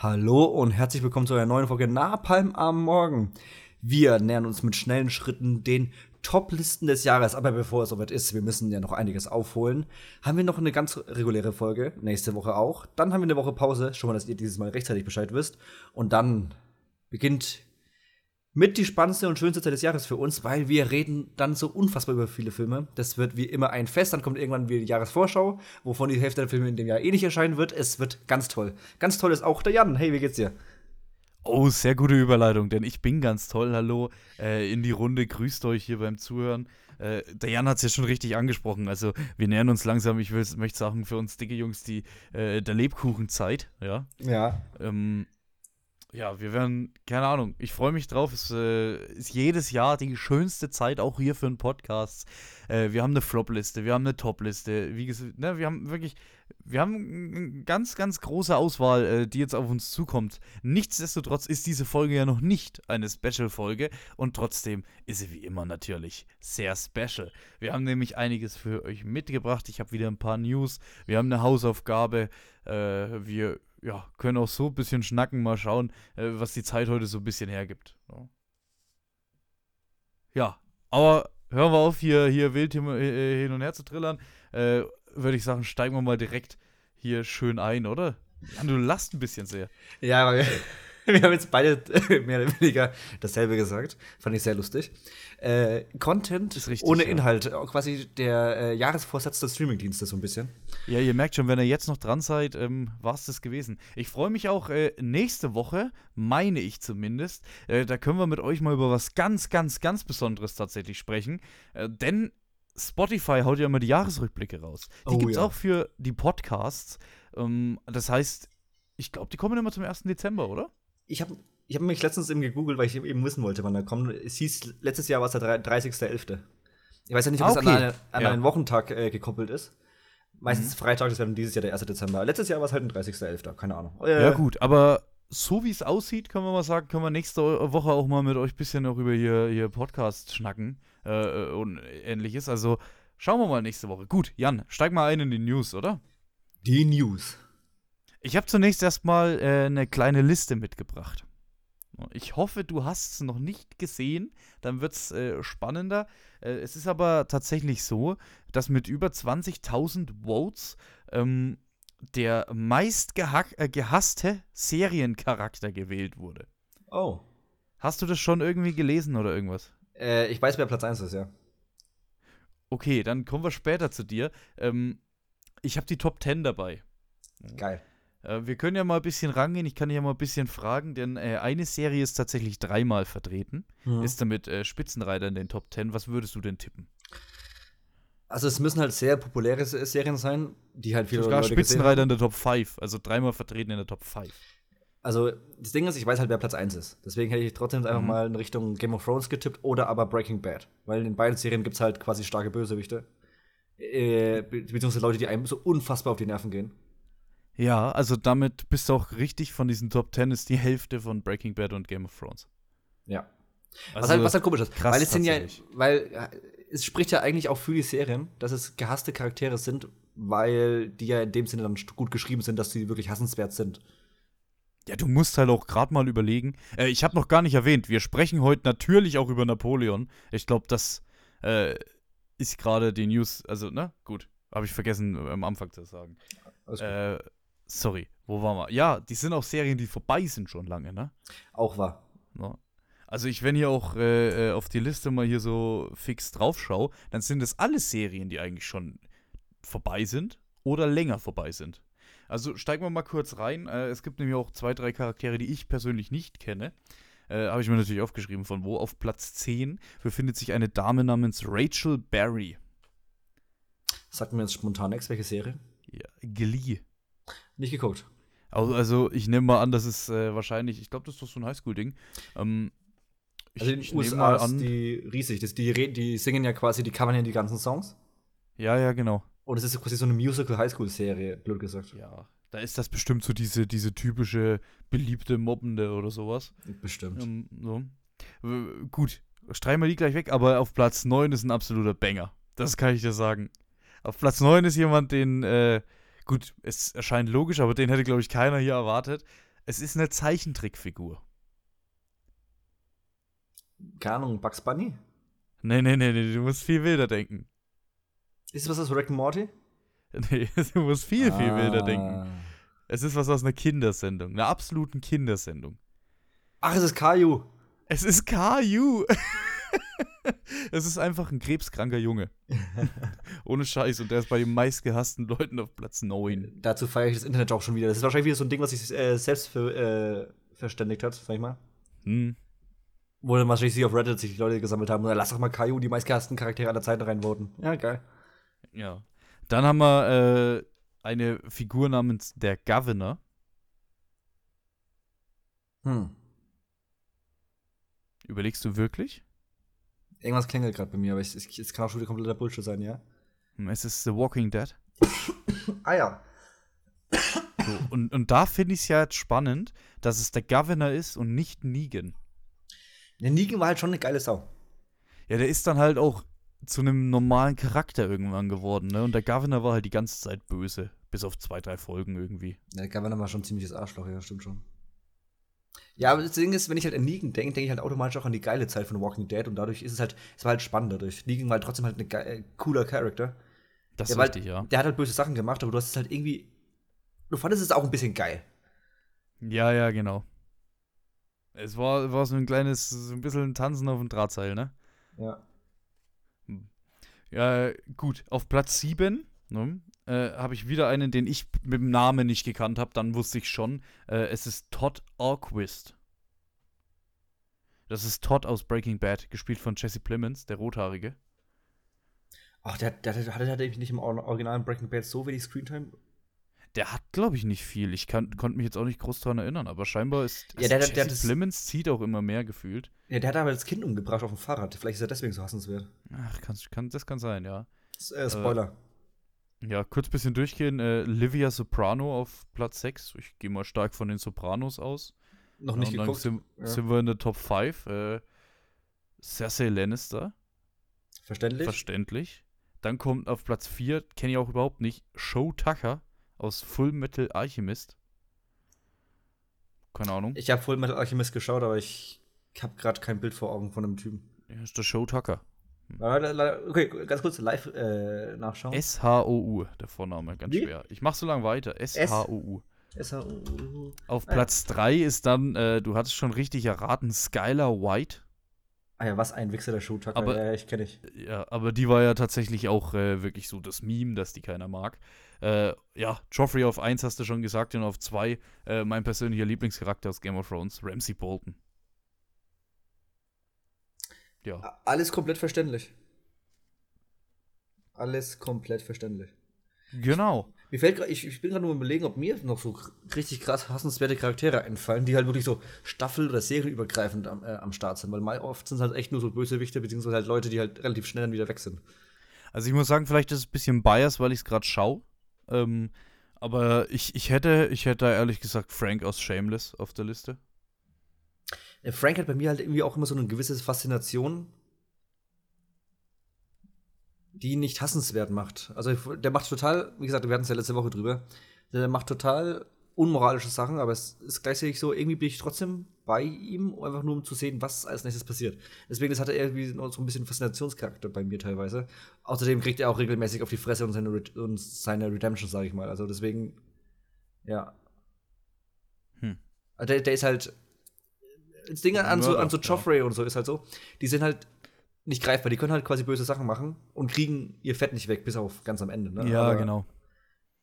Hallo und herzlich willkommen zu einer neuen Folge Napalm am Morgen. Wir nähern uns mit schnellen Schritten den Top-Listen des Jahres. Aber bevor es soweit ist, wir müssen ja noch einiges aufholen, haben wir noch eine ganz reguläre Folge, nächste Woche auch. Dann haben wir eine Woche Pause, schon mal, dass ihr dieses Mal rechtzeitig Bescheid wisst. Und dann beginnt mit die spannendste und schönste Zeit des Jahres für uns, weil wir reden dann so unfassbar über viele Filme. Das wird wie immer ein Fest, dann kommt irgendwann wieder die Jahresvorschau, wovon die Hälfte der Filme in dem Jahr eh nicht erscheinen wird. Es wird ganz toll. Ganz toll ist auch der Jan. Hey, wie geht's dir? Oh, sehr gute Überleitung, denn ich bin ganz toll. Hallo äh, in die Runde, grüßt euch hier beim Zuhören. Äh, der Jan hat es ja schon richtig angesprochen. Also, wir nähern uns langsam, ich möchte sagen, für uns dicke Jungs, die äh, der Lebkuchenzeit. Ja. Ja. Ähm, ja, wir werden, keine Ahnung, ich freue mich drauf. Es äh, ist jedes Jahr die schönste Zeit, auch hier für einen Podcast. Äh, wir haben eine Flop-Liste, wir haben eine Top-Liste. Wie gesagt, ne, wir haben wirklich, wir haben eine ganz, ganz große Auswahl, äh, die jetzt auf uns zukommt. Nichtsdestotrotz ist diese Folge ja noch nicht eine Special-Folge und trotzdem ist sie wie immer natürlich sehr special. Wir haben nämlich einiges für euch mitgebracht. Ich habe wieder ein paar News. Wir haben eine Hausaufgabe. Äh, wir ja, können auch so ein bisschen schnacken, mal schauen, äh, was die Zeit heute so ein bisschen hergibt. Ja, ja aber hören wir auf, hier, hier wild hin, äh, und her zu trillern. Äh, Würde ich sagen, steigen wir mal direkt hier schön ein, oder? Ja, du lachst ein bisschen sehr. Ja, aber wir haben jetzt beide mehr oder weniger dasselbe gesagt. Fand ich sehr lustig. Äh, Content richtig, ohne ja. Inhalt, quasi der äh, Jahresvorsatz des Streamingdienstes so ein bisschen. Ja, ihr merkt schon, wenn ihr jetzt noch dran seid, ähm, war es das gewesen. Ich freue mich auch äh, nächste Woche, meine ich zumindest. Äh, da können wir mit euch mal über was ganz, ganz, ganz Besonderes tatsächlich sprechen. Äh, denn Spotify haut ja immer die Jahresrückblicke raus. Die oh, gibt es ja. auch für die Podcasts. Ähm, das heißt, ich glaube, die kommen immer zum 1. Dezember, oder? Ich habe ich hab mich letztens eben gegoogelt, weil ich eben wissen wollte, wann er kommt. Es hieß, letztes Jahr war es der 30.11. Ich weiß ja nicht, ob ah, okay. es an, eine, an ja. einen Wochentag äh, gekoppelt ist. Meistens mhm. Freitag, das wäre dieses Jahr der 1. Dezember. Letztes Jahr war es halt ein 30.11., keine Ahnung. Äh, ja, gut, aber so wie es aussieht, können wir mal sagen, können wir nächste Woche auch mal mit euch ein bisschen noch über hier, hier Podcast schnacken äh, äh, und ähnliches. Also schauen wir mal nächste Woche. Gut, Jan, steig mal ein in die News, oder? Die News. Ich habe zunächst erstmal äh, eine kleine Liste mitgebracht. Ich hoffe, du hast es noch nicht gesehen, dann wird es äh, spannender. Äh, es ist aber tatsächlich so, dass mit über 20.000 Votes ähm, der meist äh, gehasste Seriencharakter gewählt wurde. Oh. Hast du das schon irgendwie gelesen oder irgendwas? Äh, ich weiß, wer Platz 1 ist, ja. Okay, dann kommen wir später zu dir. Ähm, ich habe die Top 10 dabei. Geil. Äh, wir können ja mal ein bisschen rangehen. Ich kann ja mal ein bisschen fragen, denn äh, eine Serie ist tatsächlich dreimal vertreten. Mhm. Ist damit äh, Spitzenreiter in den Top 10. Was würdest du denn tippen? Also es müssen halt sehr populäre Serien sein, die halt viele Sogar Leute Spitzenreiter in der Top 5, also dreimal vertreten in der Top 5. Also das Ding ist, ich weiß halt, wer Platz 1 ist. Deswegen hätte ich trotzdem einfach mhm. mal in Richtung Game of Thrones getippt oder aber Breaking Bad. Weil in beiden Serien gibt es halt quasi starke Bösewichte. Äh, beziehungsweise Leute, die einem so unfassbar auf die Nerven gehen. Ja, also damit bist du auch richtig. Von diesen Top 10 ist die Hälfte von Breaking Bad und Game of Thrones. Ja. Also was, halt, was halt komisch ist. Krass, weil es sind ja, weil es spricht ja eigentlich auch für die Serien, dass es gehasste Charaktere sind, weil die ja in dem Sinne dann gut geschrieben sind, dass sie wirklich hassenswert sind. Ja, du musst halt auch gerade mal überlegen. Äh, ich habe noch gar nicht erwähnt, wir sprechen heute natürlich auch über Napoleon. Ich glaube, das äh, ist gerade die News. Also, ne? Gut. Habe ich vergessen, am Anfang zu sagen. Äh, sorry, wo waren wir? Ja, die sind auch Serien, die vorbei sind schon lange, ne? Auch wahr. Ja. Also ich, wenn hier auch äh, äh, auf die Liste mal hier so fix drauf schaue, dann sind das alles Serien, die eigentlich schon vorbei sind oder länger vorbei sind. Also steigen wir mal kurz rein. Äh, es gibt nämlich auch zwei, drei Charaktere, die ich persönlich nicht kenne. Äh, Habe ich mir natürlich aufgeschrieben, von wo. Auf Platz 10 befindet sich eine Dame namens Rachel Berry. Sagt mir jetzt spontan nichts, welche Serie? Ja, Glee. Nicht geguckt. Also, also ich nehme mal an, das ist äh, wahrscheinlich, ich glaube, das ist doch so ein Highschool-Ding. Ähm, also in den USA ist an, die riesig. Das, die, die singen ja quasi, die covern ja die ganzen Songs. Ja, ja, genau. Und es ist quasi so eine Musical-Highschool-Serie, blöd gesagt. Ja, da ist das bestimmt so diese, diese typische beliebte Mobbende oder sowas. Bestimmt. Ähm, so. Gut, streichen wir die gleich weg, aber auf Platz 9 ist ein absoluter Banger. Das kann ich dir sagen. Auf Platz 9 ist jemand, den, äh, gut, es erscheint logisch, aber den hätte, glaube ich, keiner hier erwartet. Es ist eine Zeichentrickfigur. Keine Ahnung, Bugs Bunny? Nee, nee, nee, nee, du musst viel wilder denken. Ist es was aus Rick and Morty? Nee, du musst viel, viel wilder denken. Ah. Es ist was aus einer Kindersendung, einer absoluten Kindersendung. Ach, es ist Caillou. Es ist Caillou. es ist einfach ein krebskranker Junge. Ohne Scheiß. Und der ist bei den meistgehassten Leuten auf Platz 9. Dazu feiere ich das Internet auch schon wieder. Das ist wahrscheinlich wieder so ein Ding, was sich äh, selbst für, äh, verständigt hat, sag ich mal. Hm. Wo dann wahrscheinlich sich auf Reddit sich die Leute gesammelt haben. Und dann lass doch mal Caillou die meistgehassten Charaktere aller Zeiten reinvoten. Ja, geil. Ja. Dann haben wir äh, eine Figur namens der Governor. Hm. Überlegst du wirklich? Irgendwas klingelt gerade bei mir, aber es, kann auch schon wieder kompletter Bullshit sein, ja? Hm, Es ist The Walking Dead. Ah ja. So, und, und da finde ich es ja jetzt spannend, dass es der Governor ist und nicht Negan. Der Negan war halt schon eine geile Sau. Ja, der ist dann halt auch zu einem normalen Charakter irgendwann geworden, ne? Und der Governor war halt die ganze Zeit böse. Bis auf zwei, drei Folgen irgendwie. Der Governor war schon ein ziemliches Arschloch, ja, stimmt schon. Ja, aber das Ding ist, wenn ich halt an Negan denke, denke ich halt automatisch auch an die geile Zeit von Walking Dead und dadurch ist es halt, es war halt spannend dadurch. Negan war halt trotzdem halt ein äh, cooler Charakter. Das ist war richtig, ja. halt, der hat halt böse Sachen gemacht, aber du hast es halt irgendwie, du fandest es auch ein bisschen geil. Ja, ja, genau. Es war, war so ein kleines, so ein bisschen ein Tanzen auf dem Drahtseil, ne? Ja. Ja, gut. Auf Platz 7 ne, äh, habe ich wieder einen, den ich mit dem Namen nicht gekannt habe. Dann wusste ich schon. Äh, es ist Todd Orquist. Das ist Todd aus Breaking Bad, gespielt von Jesse Plemons, der Rothaarige. Ach, der, der, der hatte der nicht im Or- originalen Breaking Bad so wenig Screentime. Der hat, glaube ich, nicht viel. Ich kann, konnte mich jetzt auch nicht groß dran erinnern, aber scheinbar ist Ja, der- also der- Plemons zieht auch immer mehr gefühlt. Ja, der hat aber das Kind umgebracht auf dem Fahrrad. Vielleicht ist er deswegen so hassenswert. Ach, kann, kann, das kann sein, ja. S- Äh, Spoiler. Ja, kurz bisschen durchgehen. Äh, Livia Soprano auf Platz 6. Ich gehe mal stark von den Sopranos aus. Noch nicht und geguckt. Sind, Ja. sind wir in der Top 5. Äh, Cersei Lannister, Verständlich? verständlich. Dann kommt auf Platz 4, kenne ich auch überhaupt nicht, Show Tucker aus Full Metal Alchemist. Keine Ahnung. ich habe Full Metal Alchemist geschaut, aber ich habe gerade kein Bild vor Augen von dem Typen. Ja, ist der Show Tucker. Le- Okay, ganz kurz live äh, nachschauen. S-H-O-U, der Vorname, ganz Wie? schwer. Ich mach so lange weiter. S-H-O-U. Auf Ah, ja. Platz 3 ist dann, äh, du hattest schon richtig erraten, Skylar White. Ah ja, was ein Wichser der Showtucker. Aber- ja, ja, ich kenne ich. Ja, aber die war ja tatsächlich auch äh, wirklich so das Meme, das die keiner mag. Äh, ja, Joffrey auf 1 hast du schon gesagt und auf 2 äh, mein persönlicher Lieblingscharakter aus Game of Thrones, Ramsey Bolton. Ja. Alles komplett verständlich. Alles komplett verständlich. Genau. Mir fällt grad, ich, ich bin gerade nur überlegen, ob mir noch so richtig krass hassenswerte Charaktere einfallen, die halt wirklich so staffel- oder serienübergreifend am, äh, am Start sind. Weil mal oft sind es halt echt nur so Bösewichte, beziehungsweise halt Leute, die halt relativ schnell dann wieder weg sind. Also ich muss sagen, vielleicht ist es ein bisschen bias, weil ich es gerade schaue. Ähm, aber ich, ich hätte, ich hätte da ehrlich gesagt Frank aus Shameless auf der Liste. Der Frank hat bei mir halt irgendwie auch immer so eine gewisse Faszination, die ihn nicht hassenswert macht. Also der macht total, wie gesagt, wir hatten es ja letzte Woche drüber, der macht total unmoralische Sachen, aber es ist gleichzeitig so, irgendwie bin ich trotzdem bei ihm, einfach nur um zu sehen, was als nächstes passiert. Deswegen das hat er irgendwie so ein bisschen Faszinationscharakter bei mir teilweise. Außerdem kriegt er auch regelmäßig auf die Fresse und seine, Red und seine Redemption, sage ich mal. Also deswegen, ja. Hm. Der, der ist halt. Das Ding an so, an so Mörder, ja. Joffrey und so ist halt so, die sind halt nicht greifbar, die können halt quasi böse Sachen machen und kriegen ihr Fett nicht weg, bis auf ganz am Ende. Ne? Ja, Aber genau.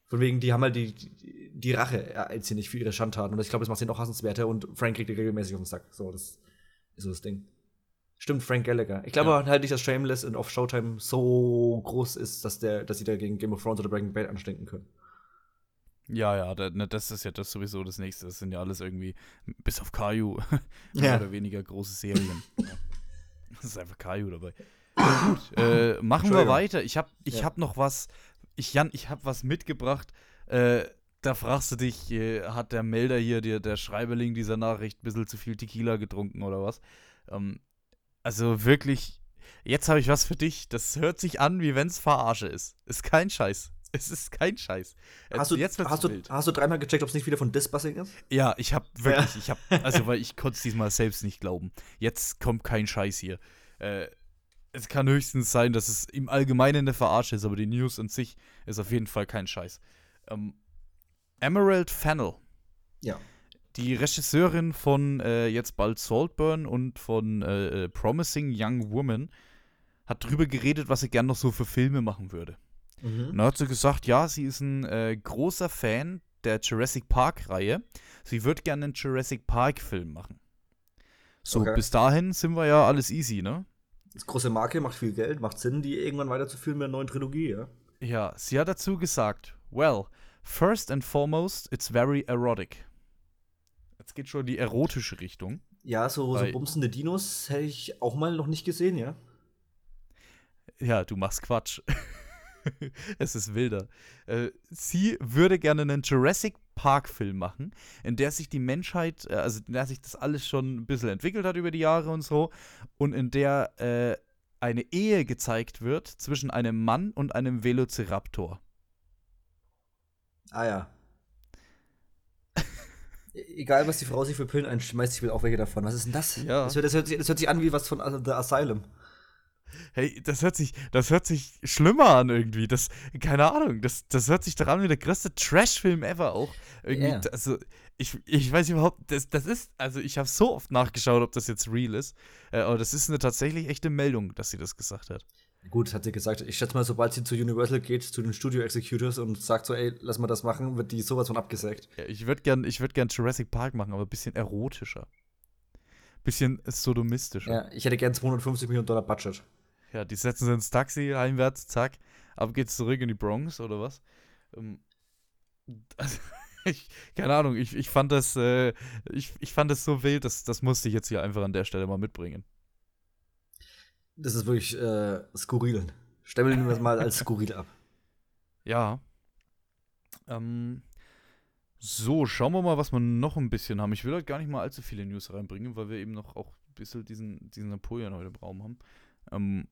Von wegen, die haben halt die, die, die Rache erzählen nicht für ihre Schandtaten und ich glaube, das macht sie noch hassenswerter und Frank kriegt die regelmäßig auf den Sack. So, das ist so das Ding. Stimmt, Frank Gallagher. Ich glaube Ja. halt nicht, dass Shameless und auf Showtime so groß ist, dass, der, dass sie da gegen Game of Thrones oder Breaking Bad anstinken können. Ja, ja, ne, das ist ja das sowieso das nächste. Das sind ja alles irgendwie, bis auf Caillou, Ja. mehr oder weniger große Serien. Ja. Das ist einfach Caillou dabei. Gut, äh, machen wir weiter. Ich habe ich Ja. hab noch was, ich, Jan, ich habe was mitgebracht. Äh, da fragst du dich, äh, hat der Melder hier, der, der Schreiberling dieser Nachricht, ein bisschen zu viel Tequila getrunken oder was? Ähm, also wirklich, jetzt habe ich was für dich. Das hört sich an, wie wenn es Verarsche ist. Ist kein Scheiß. Es ist kein Scheiß. Hast du, jetzt hast, du, hast du dreimal gecheckt, ob es nicht wieder von Disbussing ist? Ja, ich habe wirklich, ja. ich habe, also weil ich konnte es diesmal selbst nicht glauben. Jetzt kommt kein Scheiß hier. Äh, es kann höchstens sein, dass es im Allgemeinen eine Verarsche ist, aber die News an sich ist auf jeden Fall kein Scheiß. Ähm, Emerald Fennel. Ja. Die Regisseurin von äh, jetzt bald Saltburn und von äh, äh Promising Young Woman hat drüber geredet, was sie gern noch so für Filme machen würde. Mhm. Und dann hat sie gesagt, ja, sie ist ein äh, großer Fan der Jurassic Park-Reihe. Sie wird gerne einen Jurassic Park-Film machen. So, okay. bis dahin sind wir ja alles easy, ne? Das große Marke macht viel Geld, macht Sinn, die irgendwann weiterzuführen mit einer neuen Trilogie, ja? Ja, sie hat dazu gesagt, well, first and foremost, it's very erotic. Jetzt geht schon in die erotische Richtung. Ja, so, so bumsende Dinos hätte ich auch mal noch nicht gesehen, ja? Ja, du machst Quatsch. es ist wilder. Äh, sie würde gerne einen Jurassic Park-Film machen, in der sich die Menschheit, äh, also in der sich das alles schon ein bisschen entwickelt hat über die Jahre und so, und in der äh, eine Ehe gezeigt wird zwischen einem Mann und einem Velociraptor. Ah ja. E-, egal, was die Frau sich für Pillen einschmeißt, ich will auch welche davon. Was ist denn das? Ja. Das, hört, das, hört, das hört sich an wie was von The Asylum. Hey, das hört sich, das hört sich schlimmer an irgendwie. Das, keine Ahnung, das, das hört sich daran wie der größte Trash-Film ever auch. Irgendwie, yeah. also, ich, ich weiß überhaupt, das, das ist, also ich habe so oft nachgeschaut, ob das jetzt real ist. Äh, aber das ist eine tatsächlich echte Meldung, dass sie das gesagt hat. Gut, hat sie gesagt. Ich schätze mal, sobald sie zu Universal geht, zu den Studio Executors und sagt so, ey, lass mal das machen, wird die sowas von abgesägt. Ja, ich würde gern, würd gern Jurassic Park machen, aber ein bisschen erotischer. Bisschen sodomistischer. Ja, ich hätte gern 250 Millionen Dollar Budget. Ja, die setzen sie ins Taxi heimwärts, zack, ab geht's zurück in die Bronx oder was. Ähm, also, ich, keine Ahnung, ich, ich fand das, äh, ich, ich fand das so wild, dass, das musste ich jetzt hier einfach an der Stelle mal mitbringen. Das ist wirklich äh, skurril. Stempeln wir das mal als skurril ab. Ja. Ähm, so, schauen wir mal, was wir noch ein bisschen haben. Ich will heute gar nicht mal allzu viele News reinbringen, weil wir eben noch auch ein bisschen diesen, diesen Napoleon heute im Raum haben. Ähm,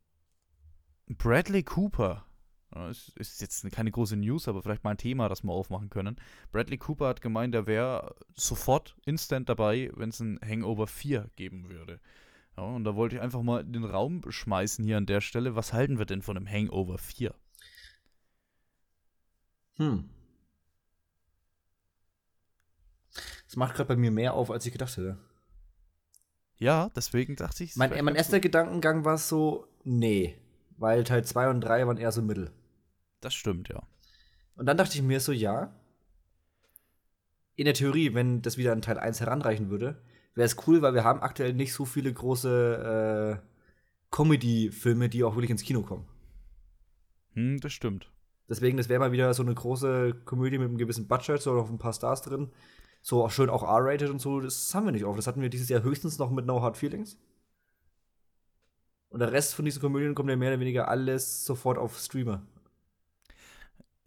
Bradley Cooper. Das ist jetzt keine große News, aber vielleicht mal ein Thema, das wir aufmachen können. Bradley Cooper hat gemeint, er wäre sofort instant dabei, wenn es ein Hangover 4 geben würde. Ja, und da wollte ich einfach mal in den Raum schmeißen hier an der Stelle. Was halten wir denn von einem Hangover 4? Hm. Das macht gerade bei mir mehr auf, als ich gedacht hätte. Ja, deswegen dachte ich. Mein, mein erster Gedankengang war so, nee. Weil Teil 2 und 3 waren eher so Mittel. Das stimmt, ja. Und dann dachte ich mir so, ja. In der Theorie, wenn das wieder an Teil 1 heranreichen würde, wäre es cool, weil wir haben aktuell nicht so viele große äh, Comedy-Filme, die auch wirklich ins Kino kommen. Hm, das stimmt. Deswegen, das wäre mal wieder so eine große Komödie mit einem gewissen Budget, so noch ein paar Stars drin. So auch schön auch R-rated und so, das haben wir nicht oft. Das hatten wir dieses Jahr höchstens noch mit No Hard Feelings. Und der Rest von diesen Komödien kommt ja mehr oder weniger alles sofort auf Streamer.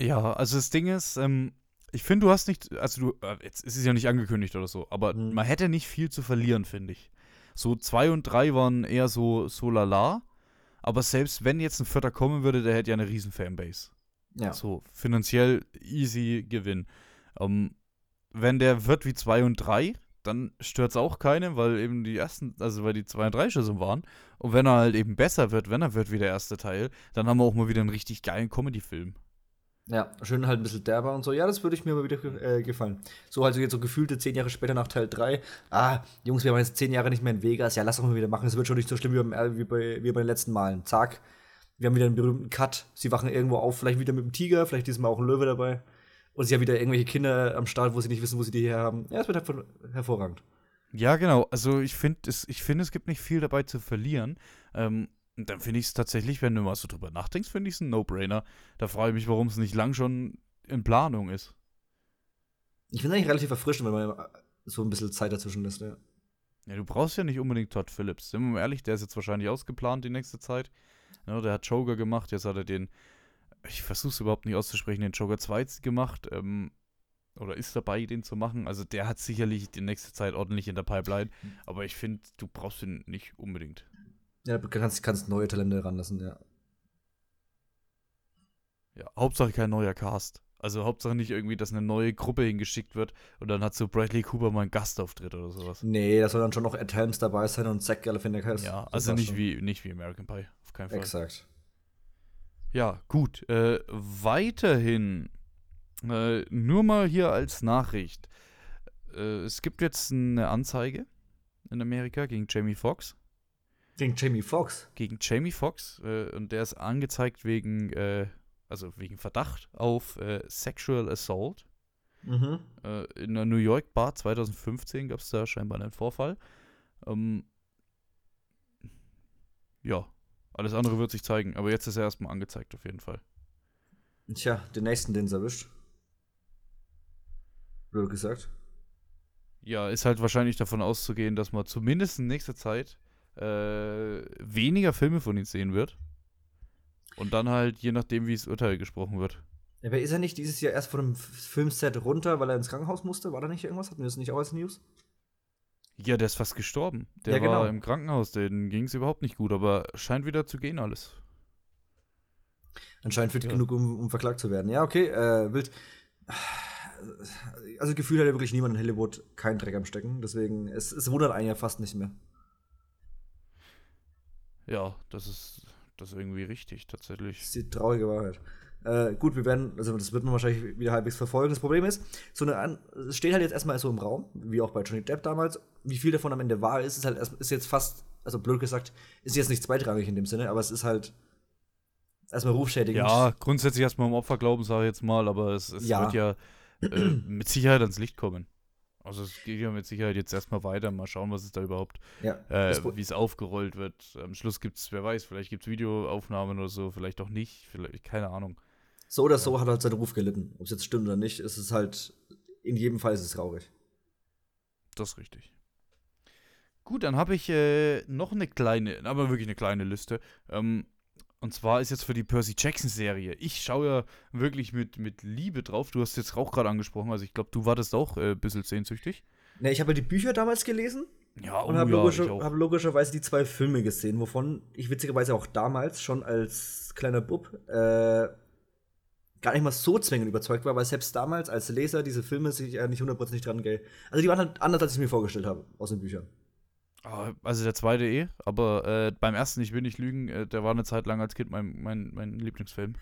Ja, also das Ding ist, ähm, ich finde, du hast nicht, also du, äh, jetzt ist es ja nicht angekündigt oder so, aber mhm. man hätte nicht viel zu verlieren, finde ich. So zwei und drei waren eher so, so lala, aber selbst wenn jetzt ein Vierter kommen würde, der hätte ja eine riesen Fanbase. Ja. So, finanziell easy Gewinn. Ähm, wenn der wird wie zwei und drei, dann stört es auch keinen, weil eben die ersten, also weil die 2 und 3 schon so waren. Und wenn er halt eben besser wird, wenn er wird wie der erste Teil, dann haben wir auch mal wieder einen richtig geilen Comedy-Film. Ja, schön halt ein bisschen derber und so. Ja, das würde ich mir mal wieder äh, gefallen. So halt so jetzt so gefühlte zehn Jahre später nach Teil 3. Ah, Jungs, wir waren jetzt zehn Jahre nicht mehr in Vegas. Ja, lass doch mal wieder machen. Es wird schon nicht so schlimm wie, beim, äh, wie, bei, wie bei den letzten Malen. Zack. Wir haben wieder einen berühmten Cut. Sie wachen irgendwo auf, vielleicht wieder mit dem Tiger, vielleicht diesmal auch ein Löwe dabei. Und sie haben wieder irgendwelche Kinder am Start, wo sie nicht wissen, wo sie die her haben. Ja, es wird halt hervorragend. Ja, genau. Also ich finde, es, find, es gibt nicht viel dabei zu verlieren. Ähm, dann finde ich es tatsächlich, wenn du mal so drüber nachdenkst, finde ich es ein No-Brainer. Da frage ich mich, warum es nicht lang schon in Planung ist. Ich finde es eigentlich relativ erfrischend, wenn man so ein bisschen Zeit dazwischen lässt, ja. Ja, du brauchst ja nicht unbedingt Todd Phillips. Sind wir mal ehrlich, der ist jetzt wahrscheinlich ausgeplant die nächste Zeit. Ja, der hat Joker gemacht, jetzt hat er den ich versuche es überhaupt nicht auszusprechen, den Joker 2 gemacht. Ähm, oder ist dabei, den zu machen. Also der hat sicherlich die nächste Zeit ordentlich in der Pipeline. Aber ich finde, du brauchst ihn nicht unbedingt. Ja, du kannst, kannst neue Talente ranlassen, ja. Ja, Hauptsache kein neuer Cast. Also Hauptsache nicht irgendwie, dass eine neue Gruppe hingeschickt wird und dann hat so Bradley Cooper mal einen Gastauftritt oder sowas. Nee, da soll dann schon noch Ed Helms dabei sein und Zach Galifianakis. Ja, also nicht schon. wie, nicht wie American Pie, auf keinen Fall. Exakt. Ja, gut. Äh, weiterhin, äh, nur mal hier als Nachricht. Äh, es gibt jetzt eine Anzeige in Amerika gegen Jamie Foxx. Gegen Jamie Foxx. Gegen Jamie Foxx. Äh, und der ist angezeigt wegen, äh, also wegen Verdacht auf äh, Sexual Assault. Mhm. In der New York Bar 2015 gab es da scheinbar einen Vorfall. Ähm, ja, alles andere wird sich zeigen. Aber jetzt ist er erstmal angezeigt, auf jeden Fall. Tja, den nächsten, den es erwischt. Blöd gesagt. Ja, ist halt wahrscheinlich davon auszugehen, dass man zumindest in nächster Zeit äh, weniger Filme von ihm sehen wird. Und dann halt, je nachdem, wie das Urteil gesprochen wird. Aber ist er nicht dieses Jahr erst von einem Filmset runter, weil er ins Krankenhaus musste? War da nicht irgendwas? Hatten wir das nicht auch als News? Ja, der ist fast gestorben. Der Ja, genau. war im Krankenhaus, denen ging es überhaupt nicht gut, aber scheint wieder zu gehen alles. Anscheinend fit Ja. genug, um, um verklagt zu werden. Ja, okay, äh, wild. Also Gefühl hat ja wirklich niemand in Hollywood keinen Dreck am Stecken. Deswegen, es, es wundert einen ja fast nicht mehr. Ja, das ist, das ist irgendwie richtig, Das tatsächlich. ist die traurige Wahrheit. Äh, gut, wir werden, also das wird man wahrscheinlich wieder halbwegs verfolgen. Das Problem ist, so eine An es steht halt jetzt erstmal so im Raum, wie auch bei Johnny Depp damals. Wie viel davon am Ende wahr ist, ist halt erst, ist jetzt fast, also blöd gesagt, ist jetzt nicht zweitrangig in dem Sinne, aber es ist halt erstmal rufschädigend. Ja, grundsätzlich erstmal im Opferglauben, sage ich jetzt mal, aber es, es Ja. wird ja äh, mit Sicherheit ans Licht kommen. Also es geht ja mit Sicherheit jetzt erstmal weiter. Mal schauen, was es da überhaupt, ja. äh, wie es aufgerollt wird. Am Schluss gibt es, wer weiß, vielleicht gibt es Videoaufnahmen oder so, vielleicht auch nicht, vielleicht, keine Ahnung. So oder so hat halt seinen Ruf gelitten. Ob es jetzt stimmt oder nicht, ist es halt, in jedem Fall ist es traurig. Das ist richtig. Gut, dann habe ich äh, noch eine kleine, aber wirklich eine kleine Liste. Ähm, und zwar ist jetzt für die Percy Jackson-Serie. Ich schaue ja wirklich mit, mit Liebe drauf. Du hast jetzt auch gerade angesprochen, also ich glaube, du wartest auch äh, ein bisschen sehnsüchtig. Ne, ich habe ja die Bücher damals gelesen Ja, und habe logischer, hab logischerweise die zwei Filme gesehen, wovon ich witzigerweise auch damals schon als kleiner Bub äh, gar nicht mal so zwingend überzeugt war, weil selbst damals als Leser diese Filme sich ja nicht hundertprozentig dran gell. Also die waren halt anders, als ich mir vorgestellt habe aus den Büchern. Ah, Also der zweite eh, aber äh, beim ersten, ich will nicht lügen, äh, der war eine Zeit lang als Kind mein, mein, mein Lieblingsfilm.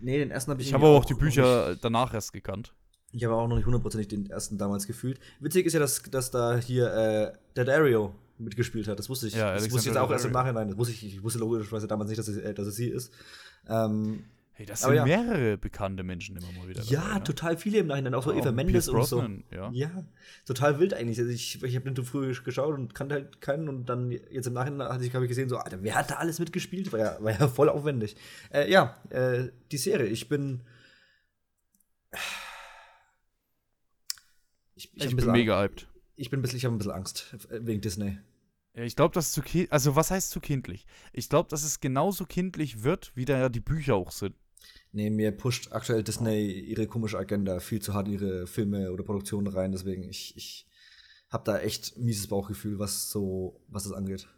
Nee, den ersten habe ich Ich habe aber auch die noch nicht- Bücher danach erst gekannt. Ich habe auch noch nicht hundertprozentig den ersten damals gefühlt. Witzig ist ja, dass, dass da hier äh, der Dario mitgespielt hat. Das wusste ich. Ja, das wusste ich jetzt auch erst im. Nachhinein. Das wusste ich, ich wusste logischerweise damals nicht, dass es, äh, dass es sie ist. Ähm, Hey, das Aber sind ja. mehrere bekannte Menschen immer mal wieder. ja, dabei, ne? total viele im Nachhinein. Auch so Auch Eva Mendes und so. Ja. Ja, total wild eigentlich. Also ich ich habe nicht so früh geschaut und kannte halt keinen. Und dann jetzt im Nachhinein hatte ich, habe ich gesehen, so, Alter, wer hat da alles mitgespielt? War ja, war ja voll aufwendig. Äh, ja, äh, die Serie. Ich bin. Ich, Ich, ein bin mega hyped. ich bin ein bisschen, ich habe ein bisschen Angst wegen Disney. Ja, ich glaube, das ist zu kind. Also, was heißt zu kindlich? Ich glaube, dass es genauso kindlich wird, wie da ja die Bücher auch sind. Nee, mir pusht aktuell Disney ihre komische Agenda viel zu hart in ihre Filme oder Produktionen rein, deswegen ich, ich habe da echt mieses Bauchgefühl, was so, was das angeht.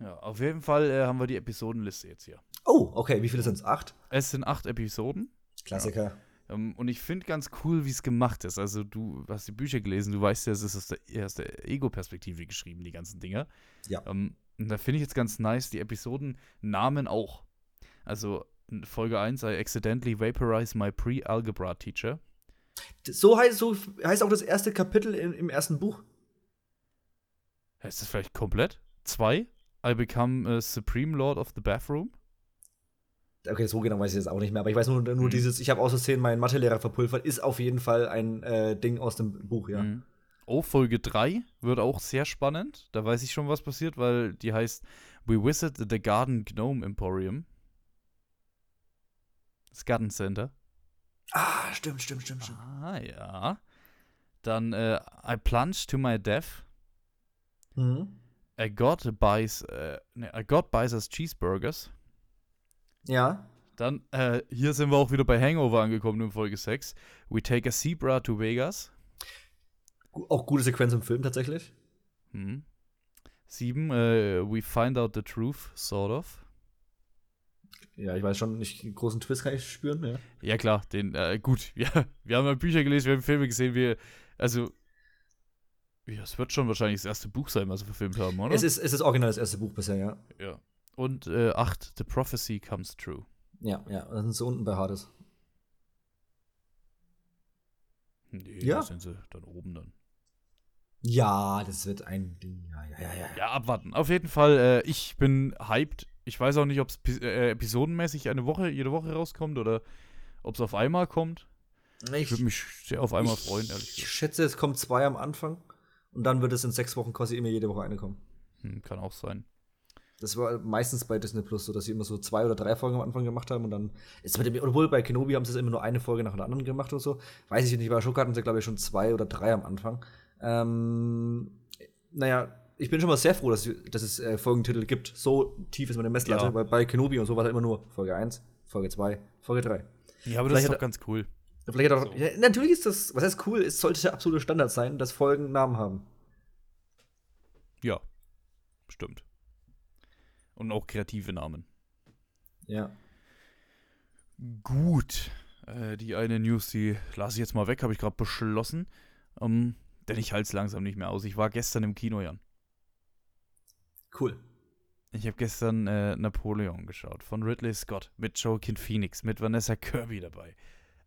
Ja, auf jeden Fall äh, haben wir die Episodenliste jetzt hier. Oh, okay, wie viele sind es? Acht? Es sind acht Episoden. Klassiker. Ähm, und ich finde ganz cool, wie es gemacht ist. Also, du hast die Bücher gelesen, du weißt ja, es ist aus der, aus der Ego-Perspektive geschrieben, die ganzen Dinger. Ja. Ähm, und da finde ich jetzt ganz nice, die Episodennamen auch. Also, Folge 1, I accidentally vaporize my pre-algebra teacher. So heißt, so heißt auch das erste Kapitel im, im ersten Buch. Heißt das vielleicht komplett? 2, I become a Supreme Lord of the Bathroom. Okay, so genau weiß ich jetzt auch nicht mehr, aber ich weiß nur, nur Mhm. dieses, ich habe aus Versehen meinen Mathelehrer verpulvert, ist auf jeden Fall ein äh, Ding aus dem Buch, ja. Mhm. Oh, Folge 3 wird auch sehr spannend. Da weiß ich schon, was passiert, weil die heißt We Visit the Garden Gnome Emporium. Garden Center. Ah, stimmt, stimmt, stimmt, stimmt. Ah, ja. Dann äh, I plunge to my death. Mhm. A God buys, äh, ne, a God buys us cheeseburgers. Ja. Dann, äh, hier sind wir auch wieder bei Hangover angekommen in Folge 6. We take a zebra to Vegas. Auch gute Sequenz im Film tatsächlich. Mhm. Sieben, äh, we find out the truth, sort of. Ja, ich weiß schon, nicht großen Twist kann ich spüren, ja. Ja, klar, den, äh, gut, ja, wir haben ja Bücher gelesen, wir haben Filme gesehen, wir, also, ja, es wird schon wahrscheinlich das erste Buch sein, was wir verfilmt haben, oder? Es ist, es ist original das erste Buch bisher, ja. ja. Und äh, 8, The Prophecy Comes True. Ja, ja, das sind sie unten bei Hades. Nee, Ja. da sind sie dann oben dann. Ja, das wird ein Ding, ja, ja, ja, ja. Ja, abwarten. Auf jeden Fall, äh, ich bin hyped. Ich weiß auch nicht, ob es äh, episodenmäßig eine Woche, jede Woche rauskommt oder ob es auf einmal kommt. Ich würde mich sehr auf einmal ich, freuen, ehrlich Ich gesagt. schätze, es kommen zwei am Anfang und dann wird es in sechs Wochen quasi immer jede Woche eine kommen. Hm, kann auch sein. Das war meistens bei Disney Plus so, dass sie immer so zwei oder drei Folgen am Anfang gemacht haben und dann ist mit dem, obwohl bei Kenobi haben sie es immer nur eine Folge nach der anderen gemacht oder so. Weiß ich nicht, bei Schock hatten sie, glaube ich, schon zwei oder drei am Anfang. Ähm, naja, ich bin schon mal sehr froh, dass, dass es äh, Folgentitel gibt. So tief ist meine Messlatte, Ja. weil bei Kenobi und so war es immer nur Folge 1, Folge 2, Folge 3. Ja, aber das ist Vielleicht doch ganz cool. Vielleicht hat auch, ja, natürlich ist das, was heißt cool, es sollte der absolute Standard sein, dass Folgen Namen haben. Ja, stimmt. Und auch kreative Namen. Ja. Gut. Äh, die eine News, die lasse ich jetzt mal weg, habe ich gerade beschlossen. Ähm, denn ich halte es langsam nicht mehr aus. Ich war gestern im Kino, Jan. Cool. Ich habe gestern äh, Napoleon geschaut von Ridley Scott mit Joaquin Phoenix, mit Vanessa Kirby dabei.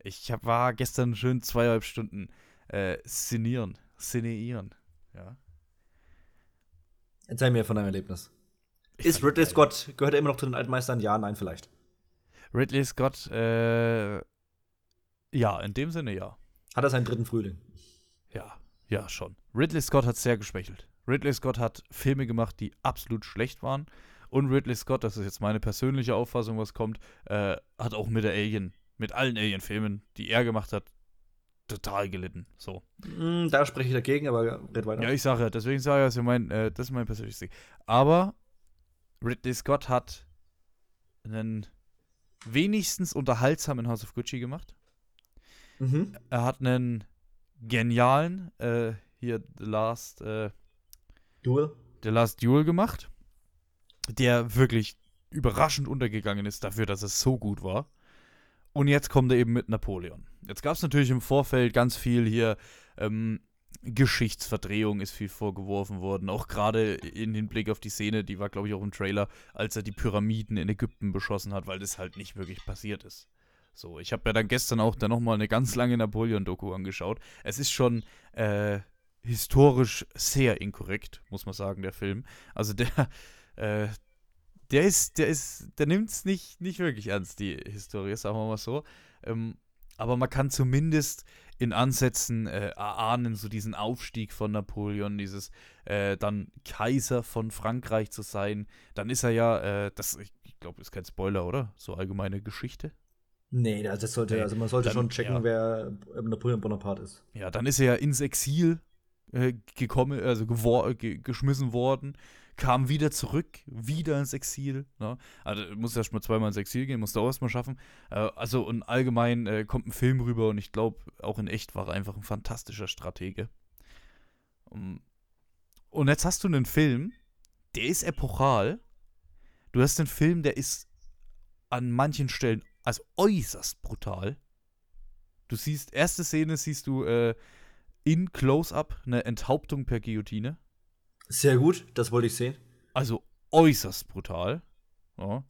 Ich hab, war gestern schön zweieinhalb Stunden äh, szenieren, szenieren. Ja. Erzähl mir von deinem Erlebnis. Ich ist Ridley geil. Scott, gehört er immer noch zu den Altmeistern? Ja, nein, vielleicht. Ridley Scott, äh, ja, in dem Sinne ja. Hat er seinen dritten Frühling? Ja, ja, schon. Ridley Scott hat sehr geschwächelt. Ridley Scott hat Filme gemacht, die absolut schlecht waren. Und Ridley Scott, das ist jetzt meine persönliche Auffassung, was kommt, äh, hat auch mit der Alien, mit allen Alien-Filmen, die er gemacht hat, total gelitten. So. Hm, da spreche ich dagegen, aber red weiter. Ja, ich sage ja, deswegen sage ich, also mein, äh, das ist mein persönliches Ding. Aber Ridley Scott hat einen wenigstens unterhaltsamen House of Gucci gemacht. mhm. Er hat einen genialen, äh, hier The Last, äh, Duel? The Last Duel gemacht, der wirklich überraschend untergegangen ist dafür, dass es so gut war. Und jetzt kommt er eben mit Napoleon. Jetzt gab es natürlich im Vorfeld ganz viel hier, ähm, Geschichtsverdrehung ist viel vorgeworfen worden, auch gerade in Hinblick auf die Szene, die war, glaube ich, auch im Trailer, als er die Pyramiden in Ägypten beschossen hat, weil das halt nicht wirklich passiert ist. So, ich habe ja dann gestern auch dann nochmal eine ganz lange Napoleon-Doku angeschaut. Es ist schon äh, historisch sehr inkorrekt, muss man sagen, der Film. Also der, äh, der ist, der ist, der nimmt es nicht, nicht wirklich ernst, die Historie, sagen wir mal so. Ähm, aber man kann zumindest in Ansätzen äh, erahnen, so diesen Aufstieg von Napoleon, dieses äh, dann Kaiser von Frankreich zu sein. Dann ist er ja, äh, das, ich, ich glaube, ist kein Spoiler, oder? So allgemeine Geschichte. Nee, das sollte, Nee, also man sollte dann- schon checken, ja. wer äh, Napoleon Bonaparte ist. Ja, dann ist er ja ins Exil äh, gekommen, also gewor ge geschmissen worden, kam wieder zurück, wieder ins Exil. Ne? Also muss erst mal zweimal ins Exil gehen, muss da auch erst mal schaffen. Äh, also und allgemein äh, kommt ein Film rüber und ich glaube, auch in echt war er einfach ein fantastischer Stratege. Um, und jetzt hast du einen Film, der ist epochal. Du hast einen Film, der ist an manchen Stellen also äußerst brutal. Du siehst, erste Szene siehst du äh, in Close-Up eine Enthauptung per Guillotine. Sehr gut, das wollte ich sehen. Also äußerst brutal. Ja.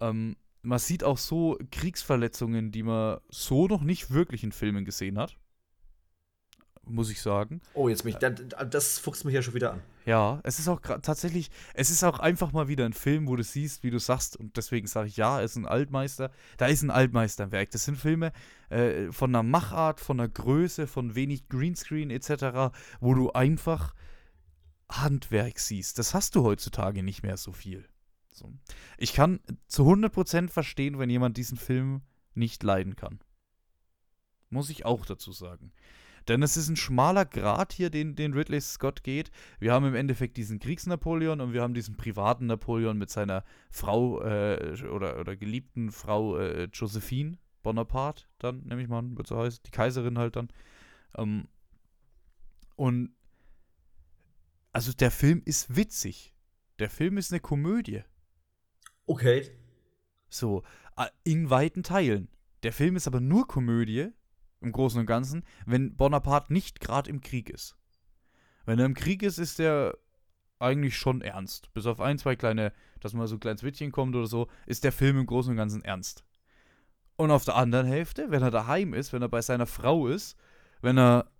Ähm, man sieht auch so Kriegsverletzungen, die man so noch nicht wirklich in Filmen gesehen hat. Muss ich sagen. Oh, jetzt mich, das, das fuchst mich ja schon wieder an. Ja, es ist auch tatsächlich, es ist auch einfach mal wieder ein Film, wo du siehst, wie du sagst, und deswegen sage ich ja, es ist ein Altmeister. Da ist ein Altmeisterwerk. Das sind Filme äh, von einer Machart, von einer Größe, von wenig Greenscreen etc., wo du einfach Handwerk siehst. Das hast du heutzutage nicht mehr so viel. So. Ich kann zu 100% verstehen, wenn jemand diesen Film nicht leiden kann. Muss ich auch dazu sagen. Denn es ist ein schmaler Grat hier, den, den Ridley Scott geht. Wir haben im Endeffekt diesen Kriegsnapoleon und wir haben diesen privaten Napoleon mit seiner Frau äh, oder, oder geliebten Frau äh, Josephine Bonaparte, dann nehme ich mal an, wird so heißen, die Kaiserin halt dann. Ähm, und also der Film ist witzig. Der Film ist eine Komödie. Okay. So, äh, in weiten Teilen. Der Film ist aber nur Komödie, im Großen und Ganzen, wenn Bonaparte nicht gerade im Krieg ist. Wenn er im Krieg ist, ist er eigentlich schon ernst. Bis auf ein, zwei kleine, dass mal so ein kleines Wittchen kommt oder so, ist der Film im Großen und Ganzen ernst. Und auf der anderen Hälfte, wenn er daheim ist, wenn er bei seiner Frau ist, wenn er,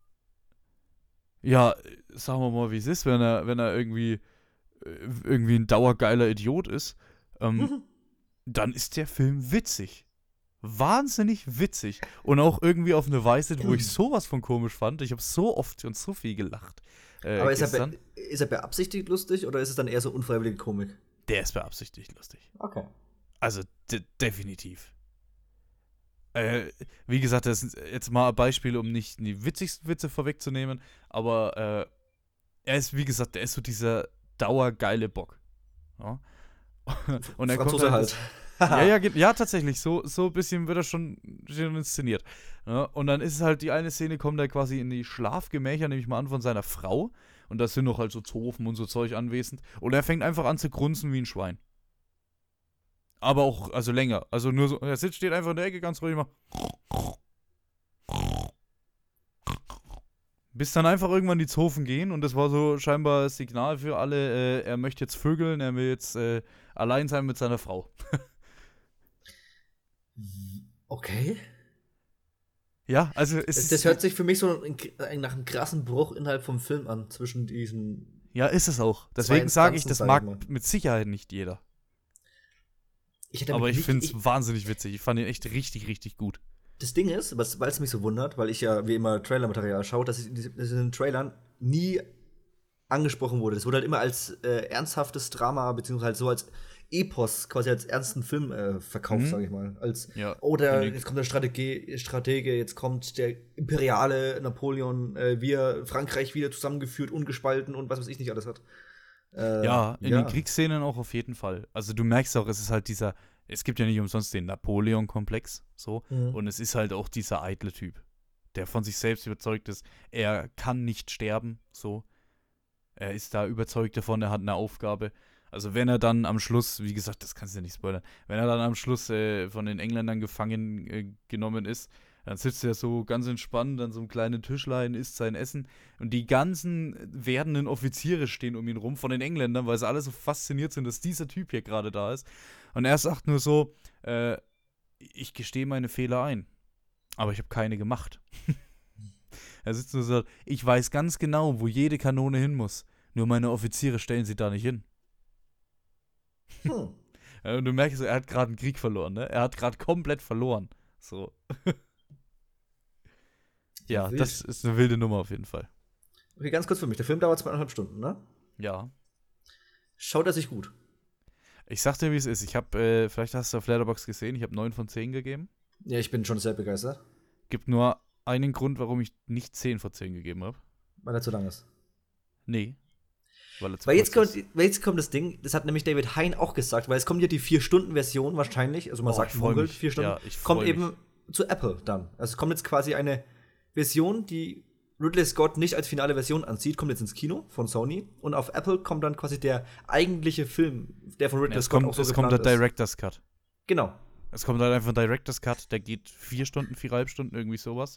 ja, sagen wir mal, wie es ist, wenn er, wenn er irgendwie, äh, irgendwie ein dauergeiler Idiot ist, ähm, dann ist der Film witzig. Wahnsinnig witzig. Und auch irgendwie auf eine Weise, wo ich sowas von komisch fand. Ich habe so oft und so viel gelacht. Äh, Aber ist er, ist er, beabsichtigt lustig oder ist es dann eher so unfreiwillige Komik? Der ist beabsichtigt lustig. Okay. Also de definitiv. Äh, wie gesagt, das sind jetzt mal Beispiele, um nicht die witzigsten Witze vorwegzunehmen, aber äh, er ist, wie gesagt, der ist so dieser dauergeile Bock. Ja? Und er Franzose kommt halt. ja, ja, ja, tatsächlich. So, so ein bisschen wird er schon, schon inszeniert. Ja, und dann ist es halt die eine Szene, kommt er quasi in die Schlafgemächer, nehme ich mal an, von seiner Frau. Und da sind noch halt so Zofen und so Zeug anwesend. Und er fängt einfach an zu grunzen wie ein Schwein. Aber auch, also länger. Also nur so, er sitzt, steht einfach in der Ecke ganz ruhig mal. Bis dann einfach irgendwann die Zofen gehen und das war so scheinbar das Signal für alle, äh, er möchte jetzt vögeln, er will jetzt äh, allein sein mit seiner Frau. okay. Ja, also es das, das hört sich für mich so nach einem krassen Bruch innerhalb vom Film an, zwischen diesen. Ja, ist es auch. Deswegen sage ich, das mag mit Sicherheit nicht jeder. Ich Aber ich finde es wahnsinnig witzig. Ich fand ihn echt richtig, richtig gut. Das Ding ist, weil es mich so wundert, weil ich ja wie immer Trailer-Material schaue, dass, ich, dass in den Trailern nie angesprochen wurde. Das wurde halt immer als äh, ernsthaftes Drama, beziehungsweise halt so als Epos, quasi als ernsten Film äh, verkauft, mhm. sage ich mal. Als, ja, oder jetzt kommt der Strategie, Stratege, jetzt kommt der imperiale Napoleon, äh, wie er Frankreich wieder zusammengeführt, ungespalten und was weiß ich nicht alles hat. Äh, ja, in ja. den Kriegsszenen auch auf jeden Fall. Also du merkst auch, es ist halt dieser, es gibt ja nicht umsonst den Napoleon-Komplex, so, mhm. und es ist halt auch dieser eitle Typ, der von sich selbst überzeugt ist, er kann nicht sterben, so. Er ist da überzeugt davon, er hat eine Aufgabe. Also wenn er dann am Schluss, wie gesagt, das kannst du ja nicht spoilern, wenn er dann am Schluss äh, von den Engländern gefangen äh, genommen ist, dann sitzt er so ganz entspannt an so einem kleinen Tischlein, isst sein Essen und die ganzen werdenden Offiziere stehen um ihn rum von den Engländern, weil sie alle so fasziniert sind, dass dieser Typ hier gerade da ist. Und er sagt nur so, äh, ich gestehe meine Fehler ein, aber ich habe keine gemacht. er sitzt nur so, ich weiß ganz genau, wo jede Kanone hin muss, nur meine Offiziere stellen sie da nicht hin. Hm. Und du merkst, er hat gerade einen Krieg verloren, ne? Er hat gerade komplett verloren. So. ja, Wild. das ist eine wilde Nummer auf jeden Fall. Okay, ganz kurz für mich. Der Film dauert zweieinhalb Stunden, ne? Ja. Schaut er sich gut? Ich sag dir, wie es ist. Ich habe, äh, vielleicht hast du auf Letterbox gesehen, ich habe 9 von 10 gegeben. Ja, ich bin schon sehr begeistert. Gibt nur einen Grund, warum ich nicht 10 von 10 gegeben habe. Weil er zu lang ist. Nee, weil, weil jetzt, kommt, weil jetzt kommt das Ding, das hat nämlich David Hein auch gesagt, weil es kommt ja die 4-Stunden-Version wahrscheinlich, also man oh, sagt Vogel, 4 Stunden, ja, kommt mich. eben zu Apple dann. Also es kommt jetzt quasi eine Version, die Ridley Scott nicht als finale Version anzieht, kommt jetzt ins Kino von Sony und auf Apple kommt dann quasi der eigentliche Film, der von Ridley ja, Scott kommt, auch so Es kommt der Director's Cut. Genau. Es kommt halt einfach ein Director's Cut, der geht vier Stunden, viereinhalb Stunden, irgendwie sowas.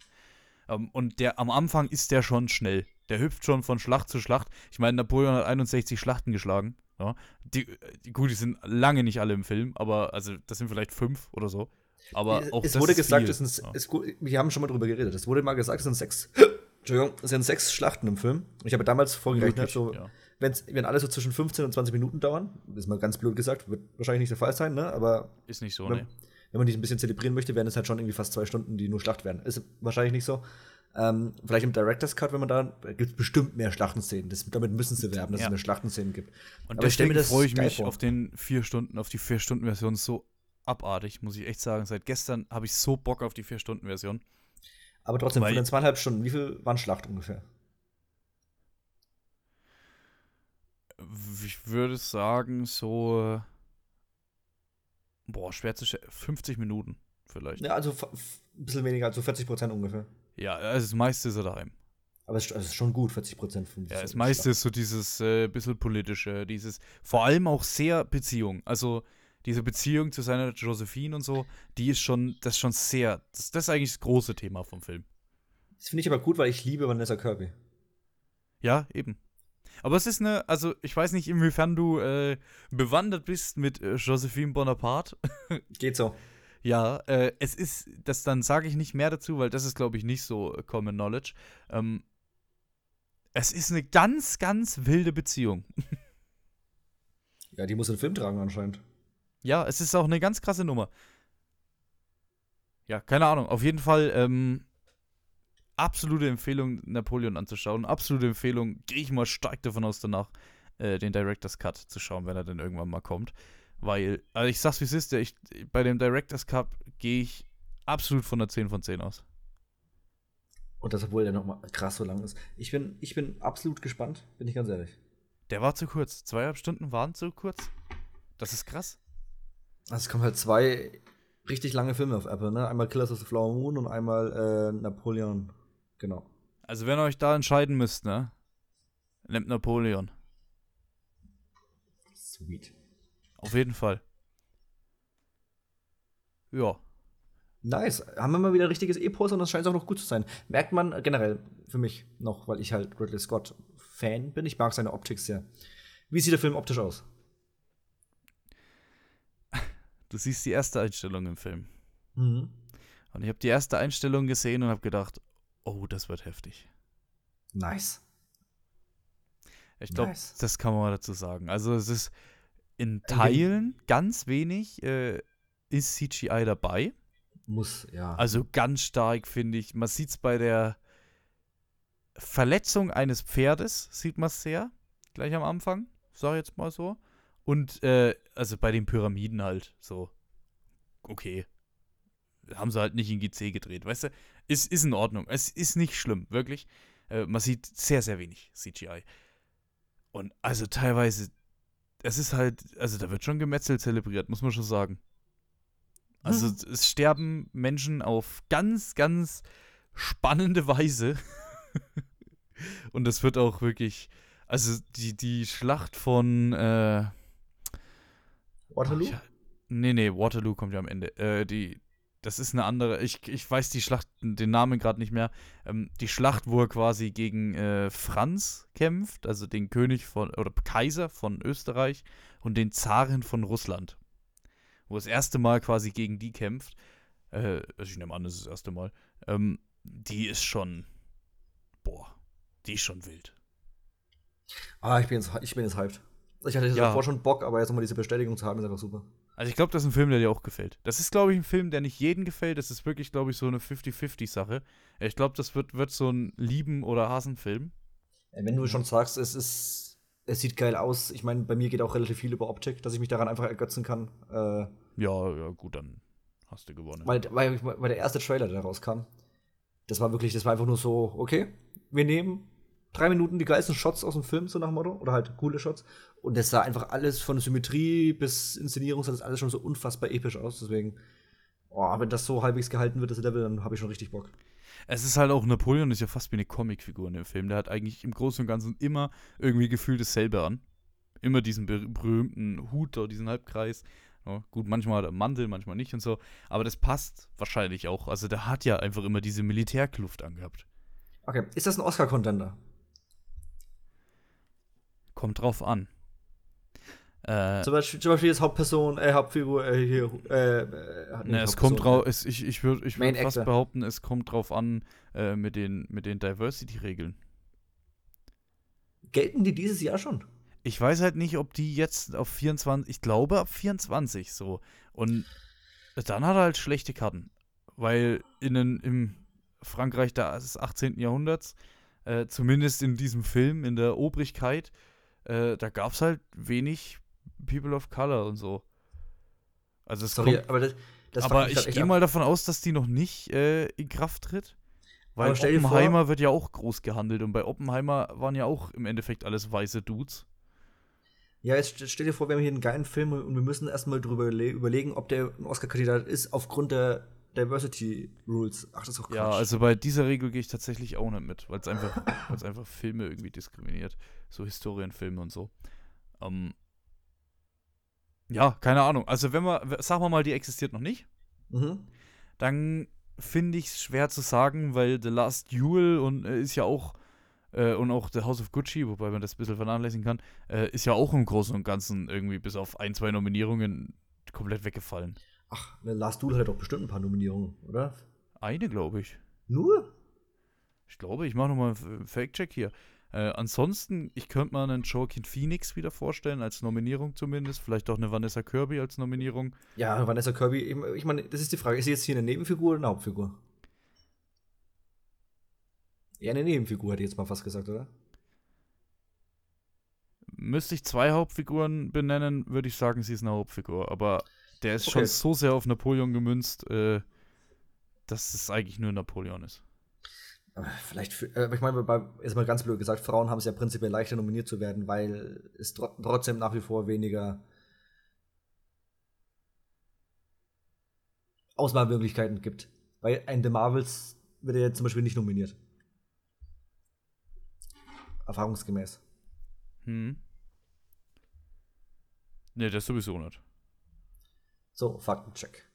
Ähm, und der am Anfang ist der schon schnell. Der hüpft schon von Schlacht zu Schlacht. Ich meine, Napoleon hat 61 Schlachten geschlagen. Ja. Die, die, gut, die sind lange nicht alle im Film, aber also das sind vielleicht fünf oder so. Aber auch es wurde gesagt, es sind, ja. es, wir haben schon mal drüber geredet. Es wurde mal gesagt, es sind sechs. Entschuldigung, es sind sechs Schlachten im Film. Ich habe damals vorgerechnet, so, ja. wenn alle so zwischen 15 und 20 Minuten dauern, ist mal ganz blöd gesagt, wird wahrscheinlich nicht der Fall sein, ne? Aber ist nicht so, ne? Wenn man die ein bisschen zelebrieren möchte, wären es halt schon irgendwie fast zwei Stunden, die nur Schlacht werden. Ist wahrscheinlich nicht so. Ähm, vielleicht im Director's Cut, wenn man da, gibt es bestimmt mehr Schlachtenszenen. Das, damit müssen sie werben, dass ja. es mehr Schlachtenszenen gibt. Und Aber deswegen freue ich mich vor. auf den vier Stunden, auf die vier Stunden Version so abartig, muss ich echt sagen. Seit gestern habe ich so Bock auf die vier Stunden Version. Aber trotzdem, Weil, von den zweieinhalb Stunden, wie viel waren Schlacht ungefähr? Ich würde sagen, so. Boah, schwer zu 50 Minuten vielleicht. Ja, also ein bisschen weniger, also 40 Prozent ungefähr. Ja, also das meiste ist er daheim. Aber es ist schon gut, 40 Prozent von Ja, das meiste ist so dieses äh, bisschen politische, dieses, vor allem auch sehr Beziehung. Also diese Beziehung zu seiner Josephine und so, die ist schon, das ist schon sehr, das, das ist eigentlich das große Thema vom Film. Das finde ich aber gut, weil ich liebe Vanessa Kirby. Ja, eben. Aber es ist eine, also ich weiß nicht, inwiefern du äh, bewandert bist mit äh, Josephine Bonaparte. Geht so. Ja, äh, es ist, das dann sage ich nicht mehr dazu, weil das ist, glaube ich, nicht so äh, Common Knowledge. Ähm, es ist eine ganz, ganz wilde Beziehung. Ja, die muss den Film tragen anscheinend. Ja, es ist auch eine ganz krasse Nummer. Ja, keine Ahnung. Auf jeden Fall ähm, absolute Empfehlung, Napoleon anzuschauen. Absolute Empfehlung. Gehe ich mal stark davon aus, danach äh, den Director's Cut zu schauen, wenn er dann irgendwann mal kommt. Weil, also ich sag's wie es ist, der, ich, bei dem Director's Cut gehe ich absolut von der 10 von 10 aus. Und das, obwohl der noch mal krass so lang ist. Ich bin, ich bin absolut gespannt, bin ich ganz ehrlich. Der war zu kurz. Zweieinhalb Stunden waren zu kurz. Das ist krass. Also es kommen halt zwei richtig lange Filme auf Apple, ne? Einmal Killers of the Flower Moon und einmal äh, Napoleon. Genau. Also wenn ihr euch da entscheiden müsst, ne? Nehmt Napoleon. Sweet. Auf jeden Fall. Ja. Nice. Haben wir mal wieder richtiges Epos und das scheint auch noch gut zu sein. Merkt man generell für mich noch, weil ich halt Ridley Scott Fan bin. Ich mag seine Optik sehr. Wie sieht der Film optisch aus? Du siehst die erste Einstellung im Film. Mhm. Und ich habe die erste Einstellung gesehen und habe gedacht, oh, das wird heftig. Nice. Ich glaube, Nice. das kann man mal dazu sagen. Also es ist in Teilen ganz wenig äh, ist CGI dabei. Muss, ja. Also ganz stark finde ich. Man sieht es bei der Verletzung eines Pferdes, sieht man es sehr, gleich am Anfang, sag ich jetzt mal so. Und äh, also bei den Pyramiden halt so. Okay. Haben sie halt nicht in GC gedreht, weißt du? Ist, ist in Ordnung. Es ist nicht schlimm, wirklich. Äh, man sieht sehr, sehr wenig CGI. Und also teilweise, es ist halt, also da wird schon Gemetzel zelebriert, muss man schon sagen. Also Mhm. es sterben Menschen auf ganz, ganz spannende Weise. Und das wird auch wirklich, also die, die Schlacht von, äh, Waterloo? ich, nee, nee, Waterloo kommt ja am Ende. Äh, die, das ist eine andere, ich, ich weiß die Schlacht, den Namen gerade nicht mehr. Ähm, die Schlacht, wo er quasi gegen äh, Franz kämpft, also den König von, oder Kaiser von Österreich und den Zaren von Russland. Wo er das erste Mal quasi gegen die kämpft. Äh, also ich nehme an, das ist das erste Mal. Ähm, die ist schon, boah, die ist schon wild. Ah, ich bin jetzt, ich bin jetzt hyped. Ich hatte Ja. davor schon Bock, aber jetzt nochmal diese Bestätigung zu haben, ist einfach super. Also ich glaube, das ist ein Film, der dir auch gefällt. Das ist, glaube ich, ein Film, der nicht jedem gefällt. Das ist wirklich, glaube ich, so eine 50-50-Sache. Ich glaube, das wird, wird so ein Lieben- oder Hasen-Film. Äh, Wenn du schon sagst, es ist, es sieht geil aus. Ich meine, bei mir geht auch relativ viel über Optik, dass ich mich daran einfach ergötzen kann. Äh, Ja, ja, gut, dann hast du gewonnen. weil, weil, weil der erste Trailer, der rauskam, das war wirklich, das war einfach nur so, okay, wir nehmen drei Minuten die geilsten Shots aus dem Film, so nach dem Motto, oder halt coole Shots. Und das sah einfach alles von Symmetrie bis Inszenierung, sah das alles schon so unfassbar episch aus. Deswegen, oh, wenn das so halbwegs gehalten wird, das Level, dann habe ich schon richtig Bock. Es ist halt auch, Napoleon ist ja fast wie eine Comicfigur in dem Film. Der hat eigentlich im Großen und Ganzen immer irgendwie gefühlt dasselbe an. Immer diesen ber- berühmten Hut oder diesen Halbkreis. Ja, gut, manchmal hat er Mantel, manchmal nicht und so. Aber das passt wahrscheinlich auch. Also der hat ja einfach immer diese Militärkluft angehabt. Okay, ist das ein Oscar-Contender? Kommt drauf an. Äh, Zum Beispiel, zum Beispiel jetzt Hauptperson, äh, Hauptfigur, äh, hier, äh, äh, Ne, es kommt drauf, äh, es, ich, ich würde ich würd fast behaupten, es kommt drauf an äh, mit den, mit den Diversity-Regeln. Gelten die dieses Jahr schon? Ich weiß halt nicht, ob die jetzt auf 24, ich glaube ab 24 so. Und dann hat er halt schlechte Karten. Weil in den, im Frankreich des 18. Jahrhunderts, äh, zumindest in diesem Film, in der Obrigkeit, äh, da gab es halt wenig People of Color und so. Also es Sorry, kommt, aber das, das aber ich gehe mal davon aus, dass die noch nicht äh, in Kraft tritt. Weil dir vor- Oppenheimer wird ja auch groß gehandelt und bei Oppenheimer waren ja auch im Endeffekt alles weiße Dudes. Ja, jetzt st- stell dir vor, wir haben hier einen geilen Film und wir müssen erstmal drüber le- überlegen, ob der ein Oscar-Kandidat ist, aufgrund der Diversity Rules. Ach, das ist doch Quatsch. Ja, also bei dieser Regel gehe ich tatsächlich auch nicht mit, weil es einfach, weil's einfach Filme irgendwie diskriminiert. So Historienfilme und so. Ähm, Ja, keine Ahnung. Also wenn wir, sagen wir mal, die existiert noch nicht, Mhm. dann finde ich es schwer zu sagen, weil The Last Duel und äh, ist ja auch äh, und auch The House of Gucci, wobei man das ein bisschen vernachlässigen kann, äh, ist ja auch im Großen und Ganzen irgendwie bis auf ein, zwei Nominierungen komplett weggefallen. Ach, ne, Last Duel hat doch bestimmt ein paar Nominierungen, oder? Eine, glaube ich. Nur? Ich glaube, ich mache nochmal einen Fake-Check hier. Äh, ansonsten, ich könnte mir einen Joaquin Phoenix wieder vorstellen, als Nominierung zumindest. Vielleicht auch eine Vanessa Kirby als Nominierung. Ja, Vanessa Kirby, ich- ich meine, das ist die Frage, ist sie jetzt hier eine Nebenfigur oder eine Hauptfigur? Eher eine Nebenfigur, hätte ich jetzt mal fast gesagt, oder? Müsste ich zwei Hauptfiguren benennen, würde ich sagen, sie ist eine Hauptfigur. Aber der ist schon Okay. so sehr auf Napoleon gemünzt, äh, dass es eigentlich nur Napoleon ist. Aber Vielleicht, für, äh, ich meine, ist mal ganz blöd gesagt, Frauen haben es ja prinzipiell leichter nominiert zu werden, weil es tro trotzdem nach wie vor weniger Auswahlmöglichkeiten gibt. Weil ein The Marvels wird ja zum Beispiel nicht nominiert. Erfahrungsgemäß. Hm. Ne, das sowieso nicht. So, Faktencheck.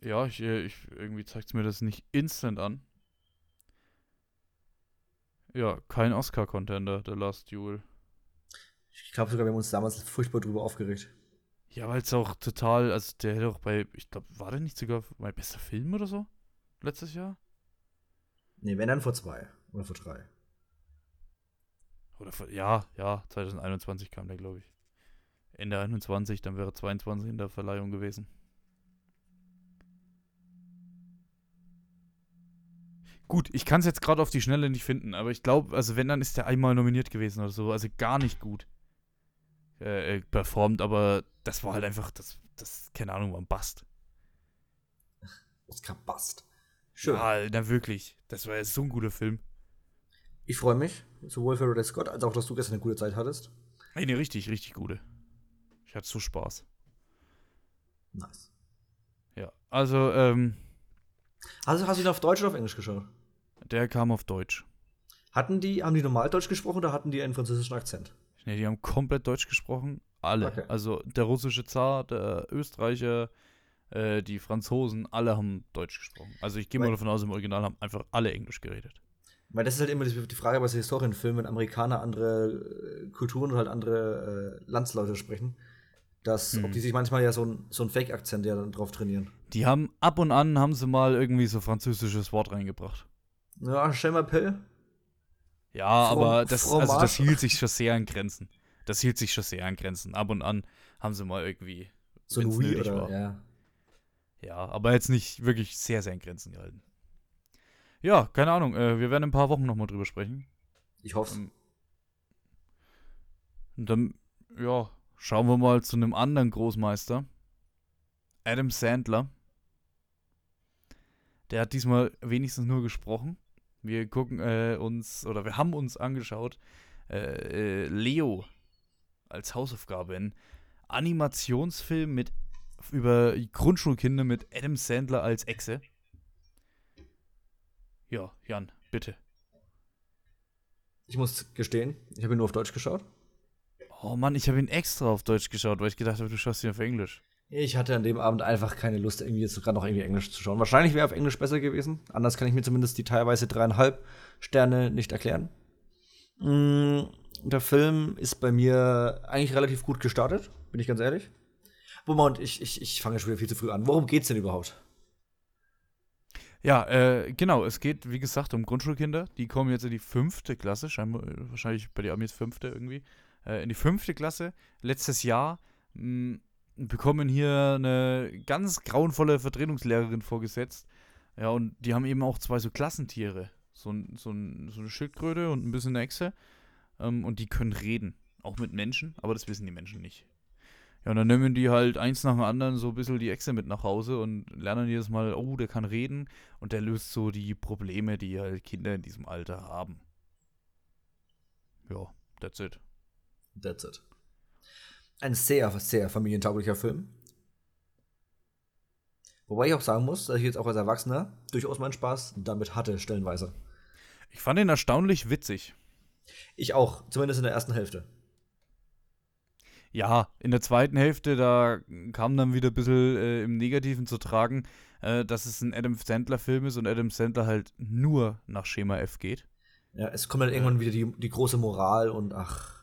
Ja, ich, äh, ich irgendwie zeigt es mir das nicht instant an. Ja, kein Oscar-Contender, The Last Duel. Ich glaube sogar, wir haben uns damals furchtbar drüber aufgeregt. Ja, weil es auch total, also der hätte auch bei, ich glaube, war der nicht sogar mein bester Film oder so? Letztes Jahr? Nee, wenn dann vor zwei oder vor drei. Oder vor, ja, ja, 2021 kam der, glaube ich. Ende 21, dann wäre 22 in der Verleihung gewesen. Gut, ich kann es jetzt gerade auf die Schnelle nicht finden, aber ich glaube, also wenn, dann ist der einmal nominiert gewesen oder so, also gar nicht gut äh, äh, performt, aber das war halt einfach, das, das, keine Ahnung, war ein Bast. Oscar Bast. Schön. Ja, na wirklich, das war ja so ein guter Film. Ich freue mich, sowohl für Ridley Scott als auch, dass du gestern eine gute Zeit hattest. Eine richtig, richtig gute. Ich hatte so Spaß. Nice. Ja, also, ähm, Also hast du ihn auf Deutsch oder auf Englisch geschaut? der kam auf Deutsch. Hatten die, haben die normal Deutsch gesprochen oder hatten die einen französischen Akzent? Ne, die haben komplett Deutsch gesprochen. Alle. Okay. Also der russische Zar, der Österreicher, äh, die Franzosen, alle haben Deutsch gesprochen. Also ich gehe mal davon aus, im Original haben einfach alle Englisch geredet. Weil das ist halt immer die die Frage bei so Historienfilmen, wenn Amerikaner andere äh, Kulturen und halt andere äh, Landsleute sprechen, dass, Hm. ob die sich manchmal ja so ein, so ein Fake-Akzent ja dann drauf trainieren. Die haben ab und an haben sie mal irgendwie so französisches Wort reingebracht. Ja, Schemmerpell. Ja, From- aber das, also das hielt sich schon sehr an Grenzen. Das hielt sich schon sehr an Grenzen. Ab und an haben sie mal irgendwie. So ein Wii oder, war. ja. Ja, aber jetzt nicht wirklich sehr, sehr an Grenzen gehalten. Ja, keine Ahnung. Äh, wir werden in ein paar Wochen nochmal drüber sprechen. Ich hoffe Ähm, Und dann, ja, schauen wir mal zu einem anderen Großmeister. Adam Sandler. Der hat diesmal wenigstens nur gesprochen. Wir gucken äh, uns, oder wir haben uns angeschaut, äh, äh, Leo als Hausaufgabe. Ein Animationsfilm mit über Grundschulkinder mit Adam Sandler als Echse. Ja, Jan, bitte. Ich muss gestehen, ich habe nur auf Deutsch geschaut. Oh Mann, ich habe ihn extra auf Deutsch geschaut, weil ich gedacht habe, du schaust ihn auf Englisch. Ich hatte an dem Abend einfach keine Lust, irgendwie jetzt sogar noch irgendwie Englisch zu schauen. Wahrscheinlich wäre auf Englisch besser gewesen. Anders kann ich mir zumindest die teilweise dreieinhalb Sterne nicht erklären. Mm, der Film ist bei mir eigentlich relativ gut gestartet, bin ich ganz ehrlich. Moment, ich, ich, ich fange schon wieder viel zu früh an. Worum geht's denn überhaupt? Ja, äh, genau, es geht, wie gesagt, um Grundschulkinder. Die kommen jetzt in die fünfte Klasse, scheinbar, äh, wahrscheinlich bei den Amis fünfte irgendwie. Äh, in die fünfte Klasse, letztes Jahr, mh, bekommen hier eine ganz grauenvolle Vertretungslehrerin vorgesetzt. Ja, und die haben eben auch zwei so Klassentiere. So, so, so eine Schildkröte und ein bisschen eine Echse. Ähm, und die können reden. Auch mit Menschen, aber das wissen die Menschen nicht. Ja, und dann nehmen die halt eins nach dem anderen so ein bisschen die Echse mit nach Hause und lernen jedes Mal, oh, der kann reden und der löst so die Probleme, die halt Kinder in diesem Alter haben. Ja, that's it. That's it. Ein sehr, sehr familientauglicher Film. Wobei ich auch sagen muss, dass ich jetzt auch als Erwachsener durchaus meinen Spaß damit hatte, stellenweise. Ich fand ihn erstaunlich witzig. Ich auch, zumindest in der ersten Hälfte. Ja, in der zweiten Hälfte, da kam dann wieder ein bisschen äh, im Negativen zu tragen, äh, dass es ein Adam Sandler-Film ist und Adam Sandler halt nur nach Schema F geht. Ja, es kommt dann irgendwann wieder die, die große Moral und ach.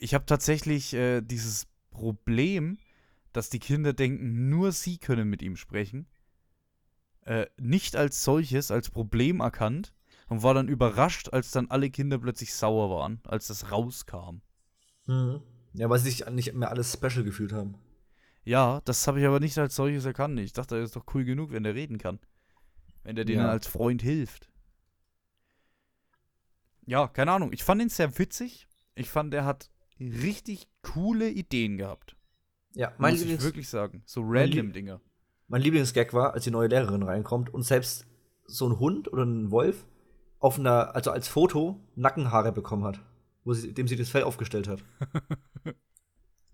Ich habe tatsächlich äh, dieses Problem, dass die Kinder denken, nur sie können mit ihm sprechen, äh, nicht als solches, als Problem erkannt und war dann überrascht, als dann alle Kinder plötzlich sauer waren, als das rauskam. Mhm. Ja, weil sie sich nicht mehr alles special gefühlt haben. Ja, das habe ich aber nicht als solches erkannt. Ich dachte, er ist doch cool genug, wenn der reden kann. Wenn der denen Ja. als Freund hilft. Ja, keine Ahnung. Ich fand ihn sehr witzig. Ich fand, er hat richtig coole Ideen gehabt. Ja, mein, muss ich Lieblings wirklich sagen. So random Dinger. mein Lieblingsgag war, als die neue Lehrerin reinkommt und selbst so ein Hund oder ein Wolf auf einer, also als Foto Nackenhaare bekommen hat, wo sie, dem sie das Fell aufgestellt hat.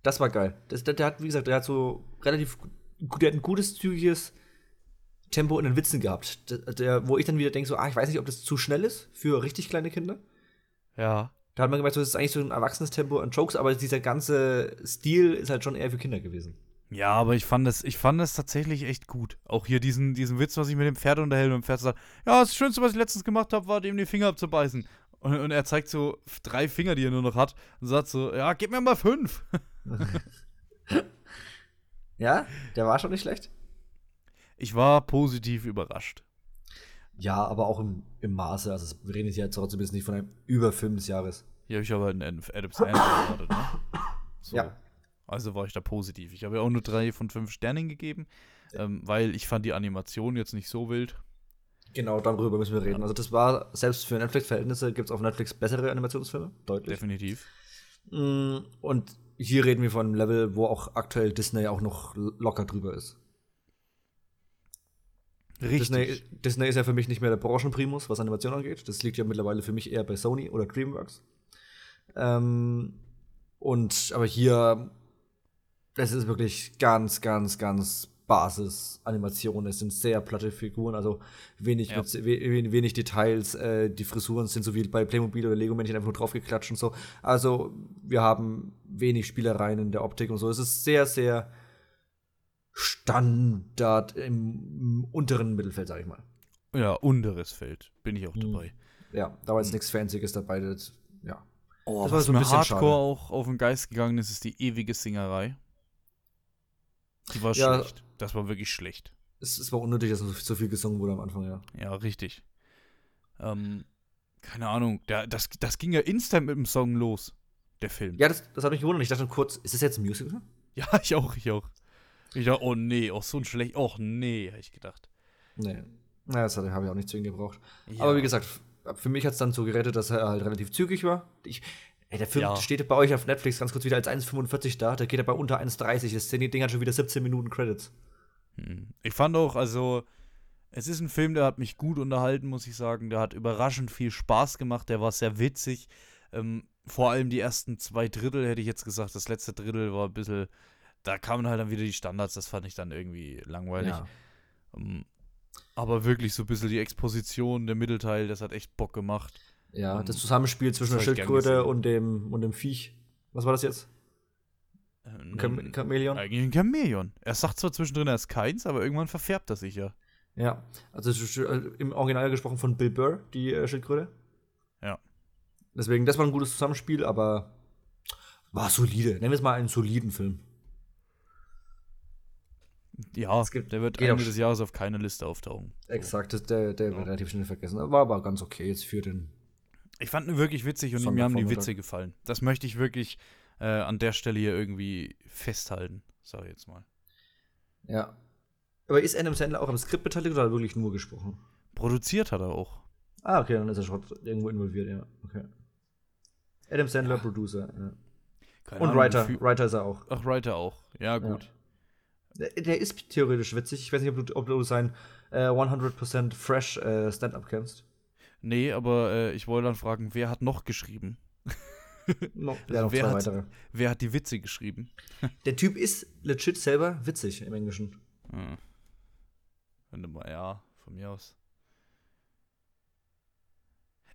das war geil. Das, der, der hat, wie gesagt, der hat so relativ gut, der hat ein gutes, zügiges Tempo in den Witzen gehabt. Der, der, wo ich dann wieder denke, so, ah, ich weiß nicht, ob das zu schnell ist für richtig kleine Kinder. Ja. Da hat man gemerkt, so, das ist eigentlich so ein erwachsenes Tempo an Jokes, aber dieser ganze Stil ist halt schon eher für Kinder gewesen. Ja, aber ich fand das, ich fand das tatsächlich echt gut. Auch hier diesen, diesen Witz, was ich mit dem Pferd unterhält und dem Pferd sagt, ja, das Schönste, was ich letztens gemacht habe, war dem die Finger abzubeißen. Und, und er zeigt so drei Finger, die er nur noch hat, und sagt so, ja, gib mir mal fünf. Ja, der war schon nicht schlecht. Ich war positiv überrascht. Ja, aber auch im, im Maße. Also, es- wir reden jetzt ja trotzdem jetzt nicht von einem Überfilm des Jahres. Hier habe ich aber einen Adam Sandler erwartet, ne? So. Ja. Also war ich da positiv. Ich habe ja auch nur drei von fünf Sternen gegeben, ähm, weil ich fand die Animation jetzt nicht so wild. Genau, darüber müssen wir reden. Also, das war, selbst für Netflix-Verhältnisse gibt es auf Netflix bessere Animationsfilme. Deutlich. Definitiv. Mm, Und hier reden wir von einem Level, wo auch aktuell Disney auch noch locker drüber ist. Richtig. Disney, Disney ist ja für mich nicht mehr der Branchenprimus, was Animation angeht. Das liegt ja mittlerweile für mich eher bei Sony oder DreamWorks. Ähm, und aber hier, es ist wirklich ganz, ganz, ganz Basis-Animation. Es sind sehr platte Figuren, also wenig, Ja. mit, we, wenig Details. Äh, die Frisuren sind so wie bei Playmobil oder Lego-Männchen einfach nur draufgeklatscht und so. Also wir haben wenig Spielereien in der Optik und so. Es ist sehr, sehr Standard im, unteren Mittelfeld, sag ich mal. ja, unteres Feld. Bin ich auch Hm. dabei. Ja, da war jetzt nichts Fancyes dabei. Das, ja. Oh, Das war so ein bisschen Hardcore schade. auch auf den Geist gegangen ist, ist die ewige Singerei. Die war Ja. schlecht. Das war wirklich schlecht. Es, es war unnötig, dass so, so viel gesungen wurde am Anfang, ja. Ja, richtig. Ähm, keine Ahnung. Der, das, das ging ja instant mit dem Song los, der Film. Ja, das, das hat mich gewundert. Ich dachte kurz, ist das jetzt ein Musical? Ja, ich auch, ich auch. Ich dachte, oh nee, auch so ein schlecht. Och nee, hab ich gedacht. Nee. Naja, das habe ich auch nicht zwingend gebraucht. Ja. Aber wie gesagt, für mich hat es dann so gerettet, dass er halt relativ zügig war. Ich, ey, der Film Ja. steht bei euch auf Netflix ganz kurz wieder als 1,45 da. Der geht er bei unter 1,30. Das Ding Ding hat schon wieder 17 Minuten Credits. Hm. Ich fand auch, also, es ist ein Film, der hat mich gut unterhalten, muss ich sagen. Der hat überraschend viel Spaß gemacht, der war sehr witzig. Ähm, vor allem die ersten zwei Drittel, hätte ich jetzt gesagt. Das letzte Drittel war ein bisschen, da kamen halt dann wieder die Standards, das fand ich dann irgendwie langweilig. Ja. Ähm, aber wirklich so ein bisschen die Exposition, der Mittelteil, das hat echt Bock gemacht. Ja, Ähm, das Zusammenspiel zwischen der das Schildkröte und dem, und dem Viech. Was war das jetzt? Ein Cham Chamäleon? Eigentlich ein Chamäleon. Er sagt zwar zwischendrin, er ist keins, aber irgendwann verfärbt er sich ja. Ja, also äh, im Original gesprochen von Bill Burr, die äh, Schildkröte. Ja. Deswegen, das war ein gutes Zusammenspiel, aber war solide. Nennen wir es mal einen soliden Film. Ja, Es gibt- der wird Ende des Jahres auf keiner Liste auftauchen. Exakt, das- der, der Ja. wird relativ schnell vergessen. War aber ganz okay jetzt für den. Ich fand ihn wirklich witzig und mir haben die. Witze gefallen. Das möchte ich wirklich äh, an der Stelle hier irgendwie festhalten, sage ich jetzt mal. Ja. Aber ist Adam Sandler auch am Skript beteiligt oder hat er wirklich nur gesprochen? Produziert hat er auch. Ah, okay, dann ist er schon irgendwo involviert, ja. Okay. Adam Sandler, Producer, ja. Keine Und Ahnung, Writer. Writer ist er auch. Ach, Writer auch. Ja, gut. Der, der ist theoretisch witzig. Ich weiß nicht, ob du, ob du sein äh, 100% Fresh äh, Stand-Up kennst. Nee, aber äh, ich wollte dann fragen, wer hat noch geschrieben? No, ja, noch wer zwei hat- weitere. Wer hat die Witze geschrieben? Der Typ ist legit selber witzig im Englischen. Hm. Wenn mal, ja, von mir aus.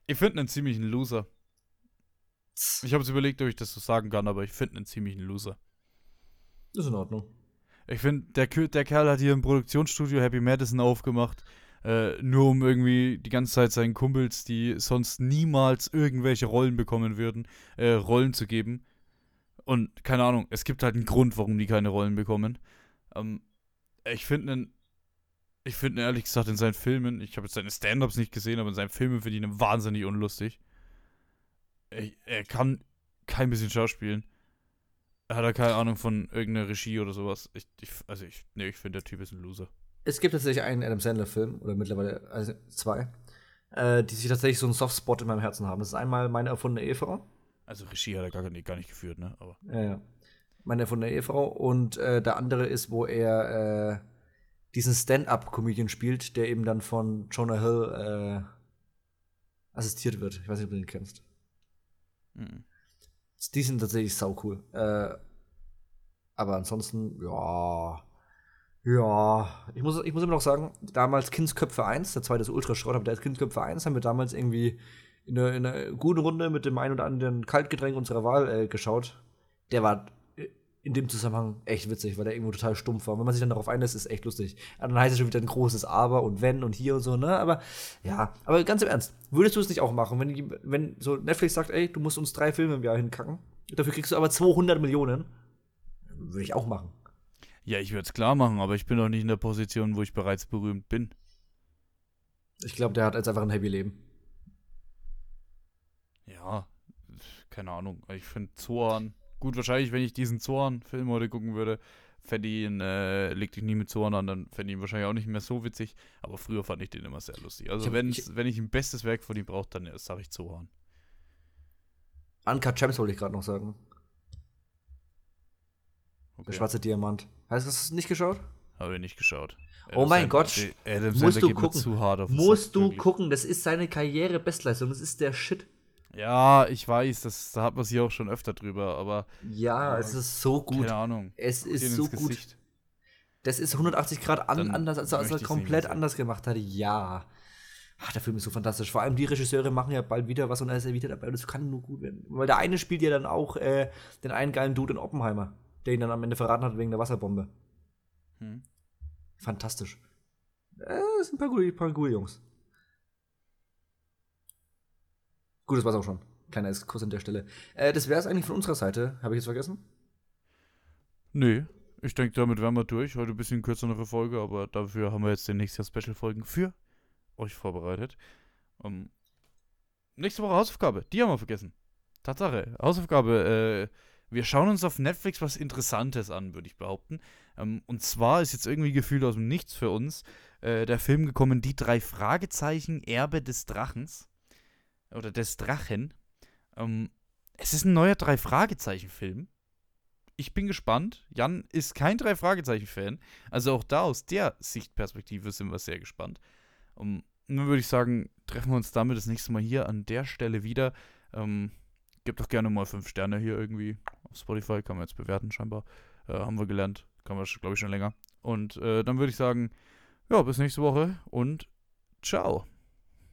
Ich finde einen ziemlichen Loser. Ich habe es überlegt, ob ich das so sagen kann, aber ich finde einen ziemlichen Loser. Ist in Ordnung. Ich finde, der, der Kerl hat hier im Produktionsstudio Happy Madison aufgemacht, äh, nur um irgendwie die ganze Zeit seinen Kumpels, die sonst niemals irgendwelche Rollen bekommen würden, äh, Rollen zu geben. Und keine Ahnung, es gibt halt einen Grund, warum die keine Rollen bekommen. Ähm, ich finde ihn, ich finde ehrlich gesagt in seinen Filmen, ich habe jetzt seine Stand-Ups nicht gesehen, aber in seinen Filmen finde ich ihn wahnsinnig unlustig. Er, er kann kein bisschen schauspielen. Er hat ja keine Ahnung von irgendeiner Regie oder sowas. Ich, ich, also ich, nee, ich finde, der Typ ist ein Loser. Es gibt tatsächlich einen Adam Sandler-Film, oder mittlerweile also zwei, äh, die sich tatsächlich so einen Softspot in meinem Herzen haben. Das ist einmal meine erfundene Ehefrau. Also Regie hat er gar nicht, gar nicht geführt, ne? Aber Ja, ja. Meine erfundene Ehefrau. Und äh, der andere ist, wo er äh, diesen Stand-up-Comedian spielt, der eben dann von Jonah Hill äh, assistiert wird. Ich weiß nicht, ob du den kennst. mhm. Die sind tatsächlich sau cool. Äh, aber ansonsten, ja. Ja. Ich muss, ich muss immer noch sagen, damals Kindsköpfe 1, der zweite ist Ultraschrott, aber der ist Kindsköpfe 1, haben wir damals irgendwie in einer, in einer guten Runde mit dem einen oder anderen Kaltgetränk unserer Wahl äh, geschaut. Der war in dem Zusammenhang echt witzig, weil der irgendwo total stumpf war. Und wenn man sich dann darauf einlässt, ist es echt lustig. Aber dann heißt es schon wieder ein großes Aber und wenn und hier und so, ne? Aber ja, aber ganz im Ernst, würdest du es nicht auch machen, wenn, wenn so Netflix sagt, ey, du musst uns drei Filme im Jahr hinkacken, dafür kriegst du aber 200 Millionen, würde ich auch machen. Ja, ich würde es klar machen, aber ich bin doch nicht in der Position, wo ich bereits berühmt bin. Ich glaube, der hat jetzt einfach ein Happy Leben. Ja, keine Ahnung. Ich finde Zoan. Gut, wahrscheinlich, wenn ich diesen Zoan-Film heute gucken würde, fände ich ihn, äh, leg dich nie mit Zoan an, dann fände ich ihn wahrscheinlich auch nicht mehr so witzig. Aber früher fand ich den immer sehr lustig. Also, Ich hab- wenn, ich- wenn ich ein bestes Werk von ihm brauche, dann sage ich Zoan. Uncut Gems wollte ich gerade noch sagen. Der Okay. schwarze Diamant. Hast du es nicht geschaut? Habe ich nicht geschaut. Oh mein Sandler- Gott. Adam Musst Sandler du gucken. Musst du gucken, das ist seine Karriere-Bestleistung. Das ist der Shit. Ja, ich weiß, das, da hat man sich auch schon öfter drüber, aber Ja, es ist so gut. keine Ahnung. Es ist so gut. Gesicht. Das ist 180 Grad an, anders, als, als er komplett sehen. anders gemacht hat. Ja. Ach, der Film ist so fantastisch. Vor allem die Regisseure machen ja bald wieder was und er ist ja wieder dabei. Und das kann nur gut werden. Weil der eine spielt ja dann auch äh, den einen geilen Dude in Oppenheimer, der ihn dann am Ende verraten hat wegen der Wasserbombe. Hm. Fantastisch. Äh, das sind ein paar gute, paar gute Jungs. Gut, das war's auch schon. Kleiner Kurs an der Stelle. Äh, das wär's eigentlich von unserer Seite. Habe ich jetzt vergessen? Nö, ich denke, damit wären wir durch. Heute ein bisschen kürzere Folge, aber dafür haben wir jetzt den nächsten Special-Folgen für euch vorbereitet. Ähm, nächste Woche Hausaufgabe, die haben wir vergessen. Tatsache, Hausaufgabe, äh, wir schauen uns auf Netflix was Interessantes an, würde ich behaupten. Ähm, und zwar ist jetzt irgendwie gefühlt aus dem Nichts für uns äh, der Film gekommen, die drei Fragezeichen, Erbe des Drachens. Oder des Drachen. Ähm, es ist ein neuer Drei-Fragezeichen-Film ich bin gespannt. Jan ist kein Drei-Fragezeichen-Fan. Also auch da aus der Sichtperspektive sind wir sehr gespannt. Um, nun würde ich sagen, treffen wir uns damit das nächste Mal hier an der Stelle wieder. Ähm, gebt doch gerne mal fünf Sterne hier irgendwie auf Spotify. Kann man jetzt bewerten, scheinbar. Äh, haben wir gelernt. Kann man, glaube ich, schon länger. Und äh, dann würde ich sagen, ja, bis nächste Woche und ciao.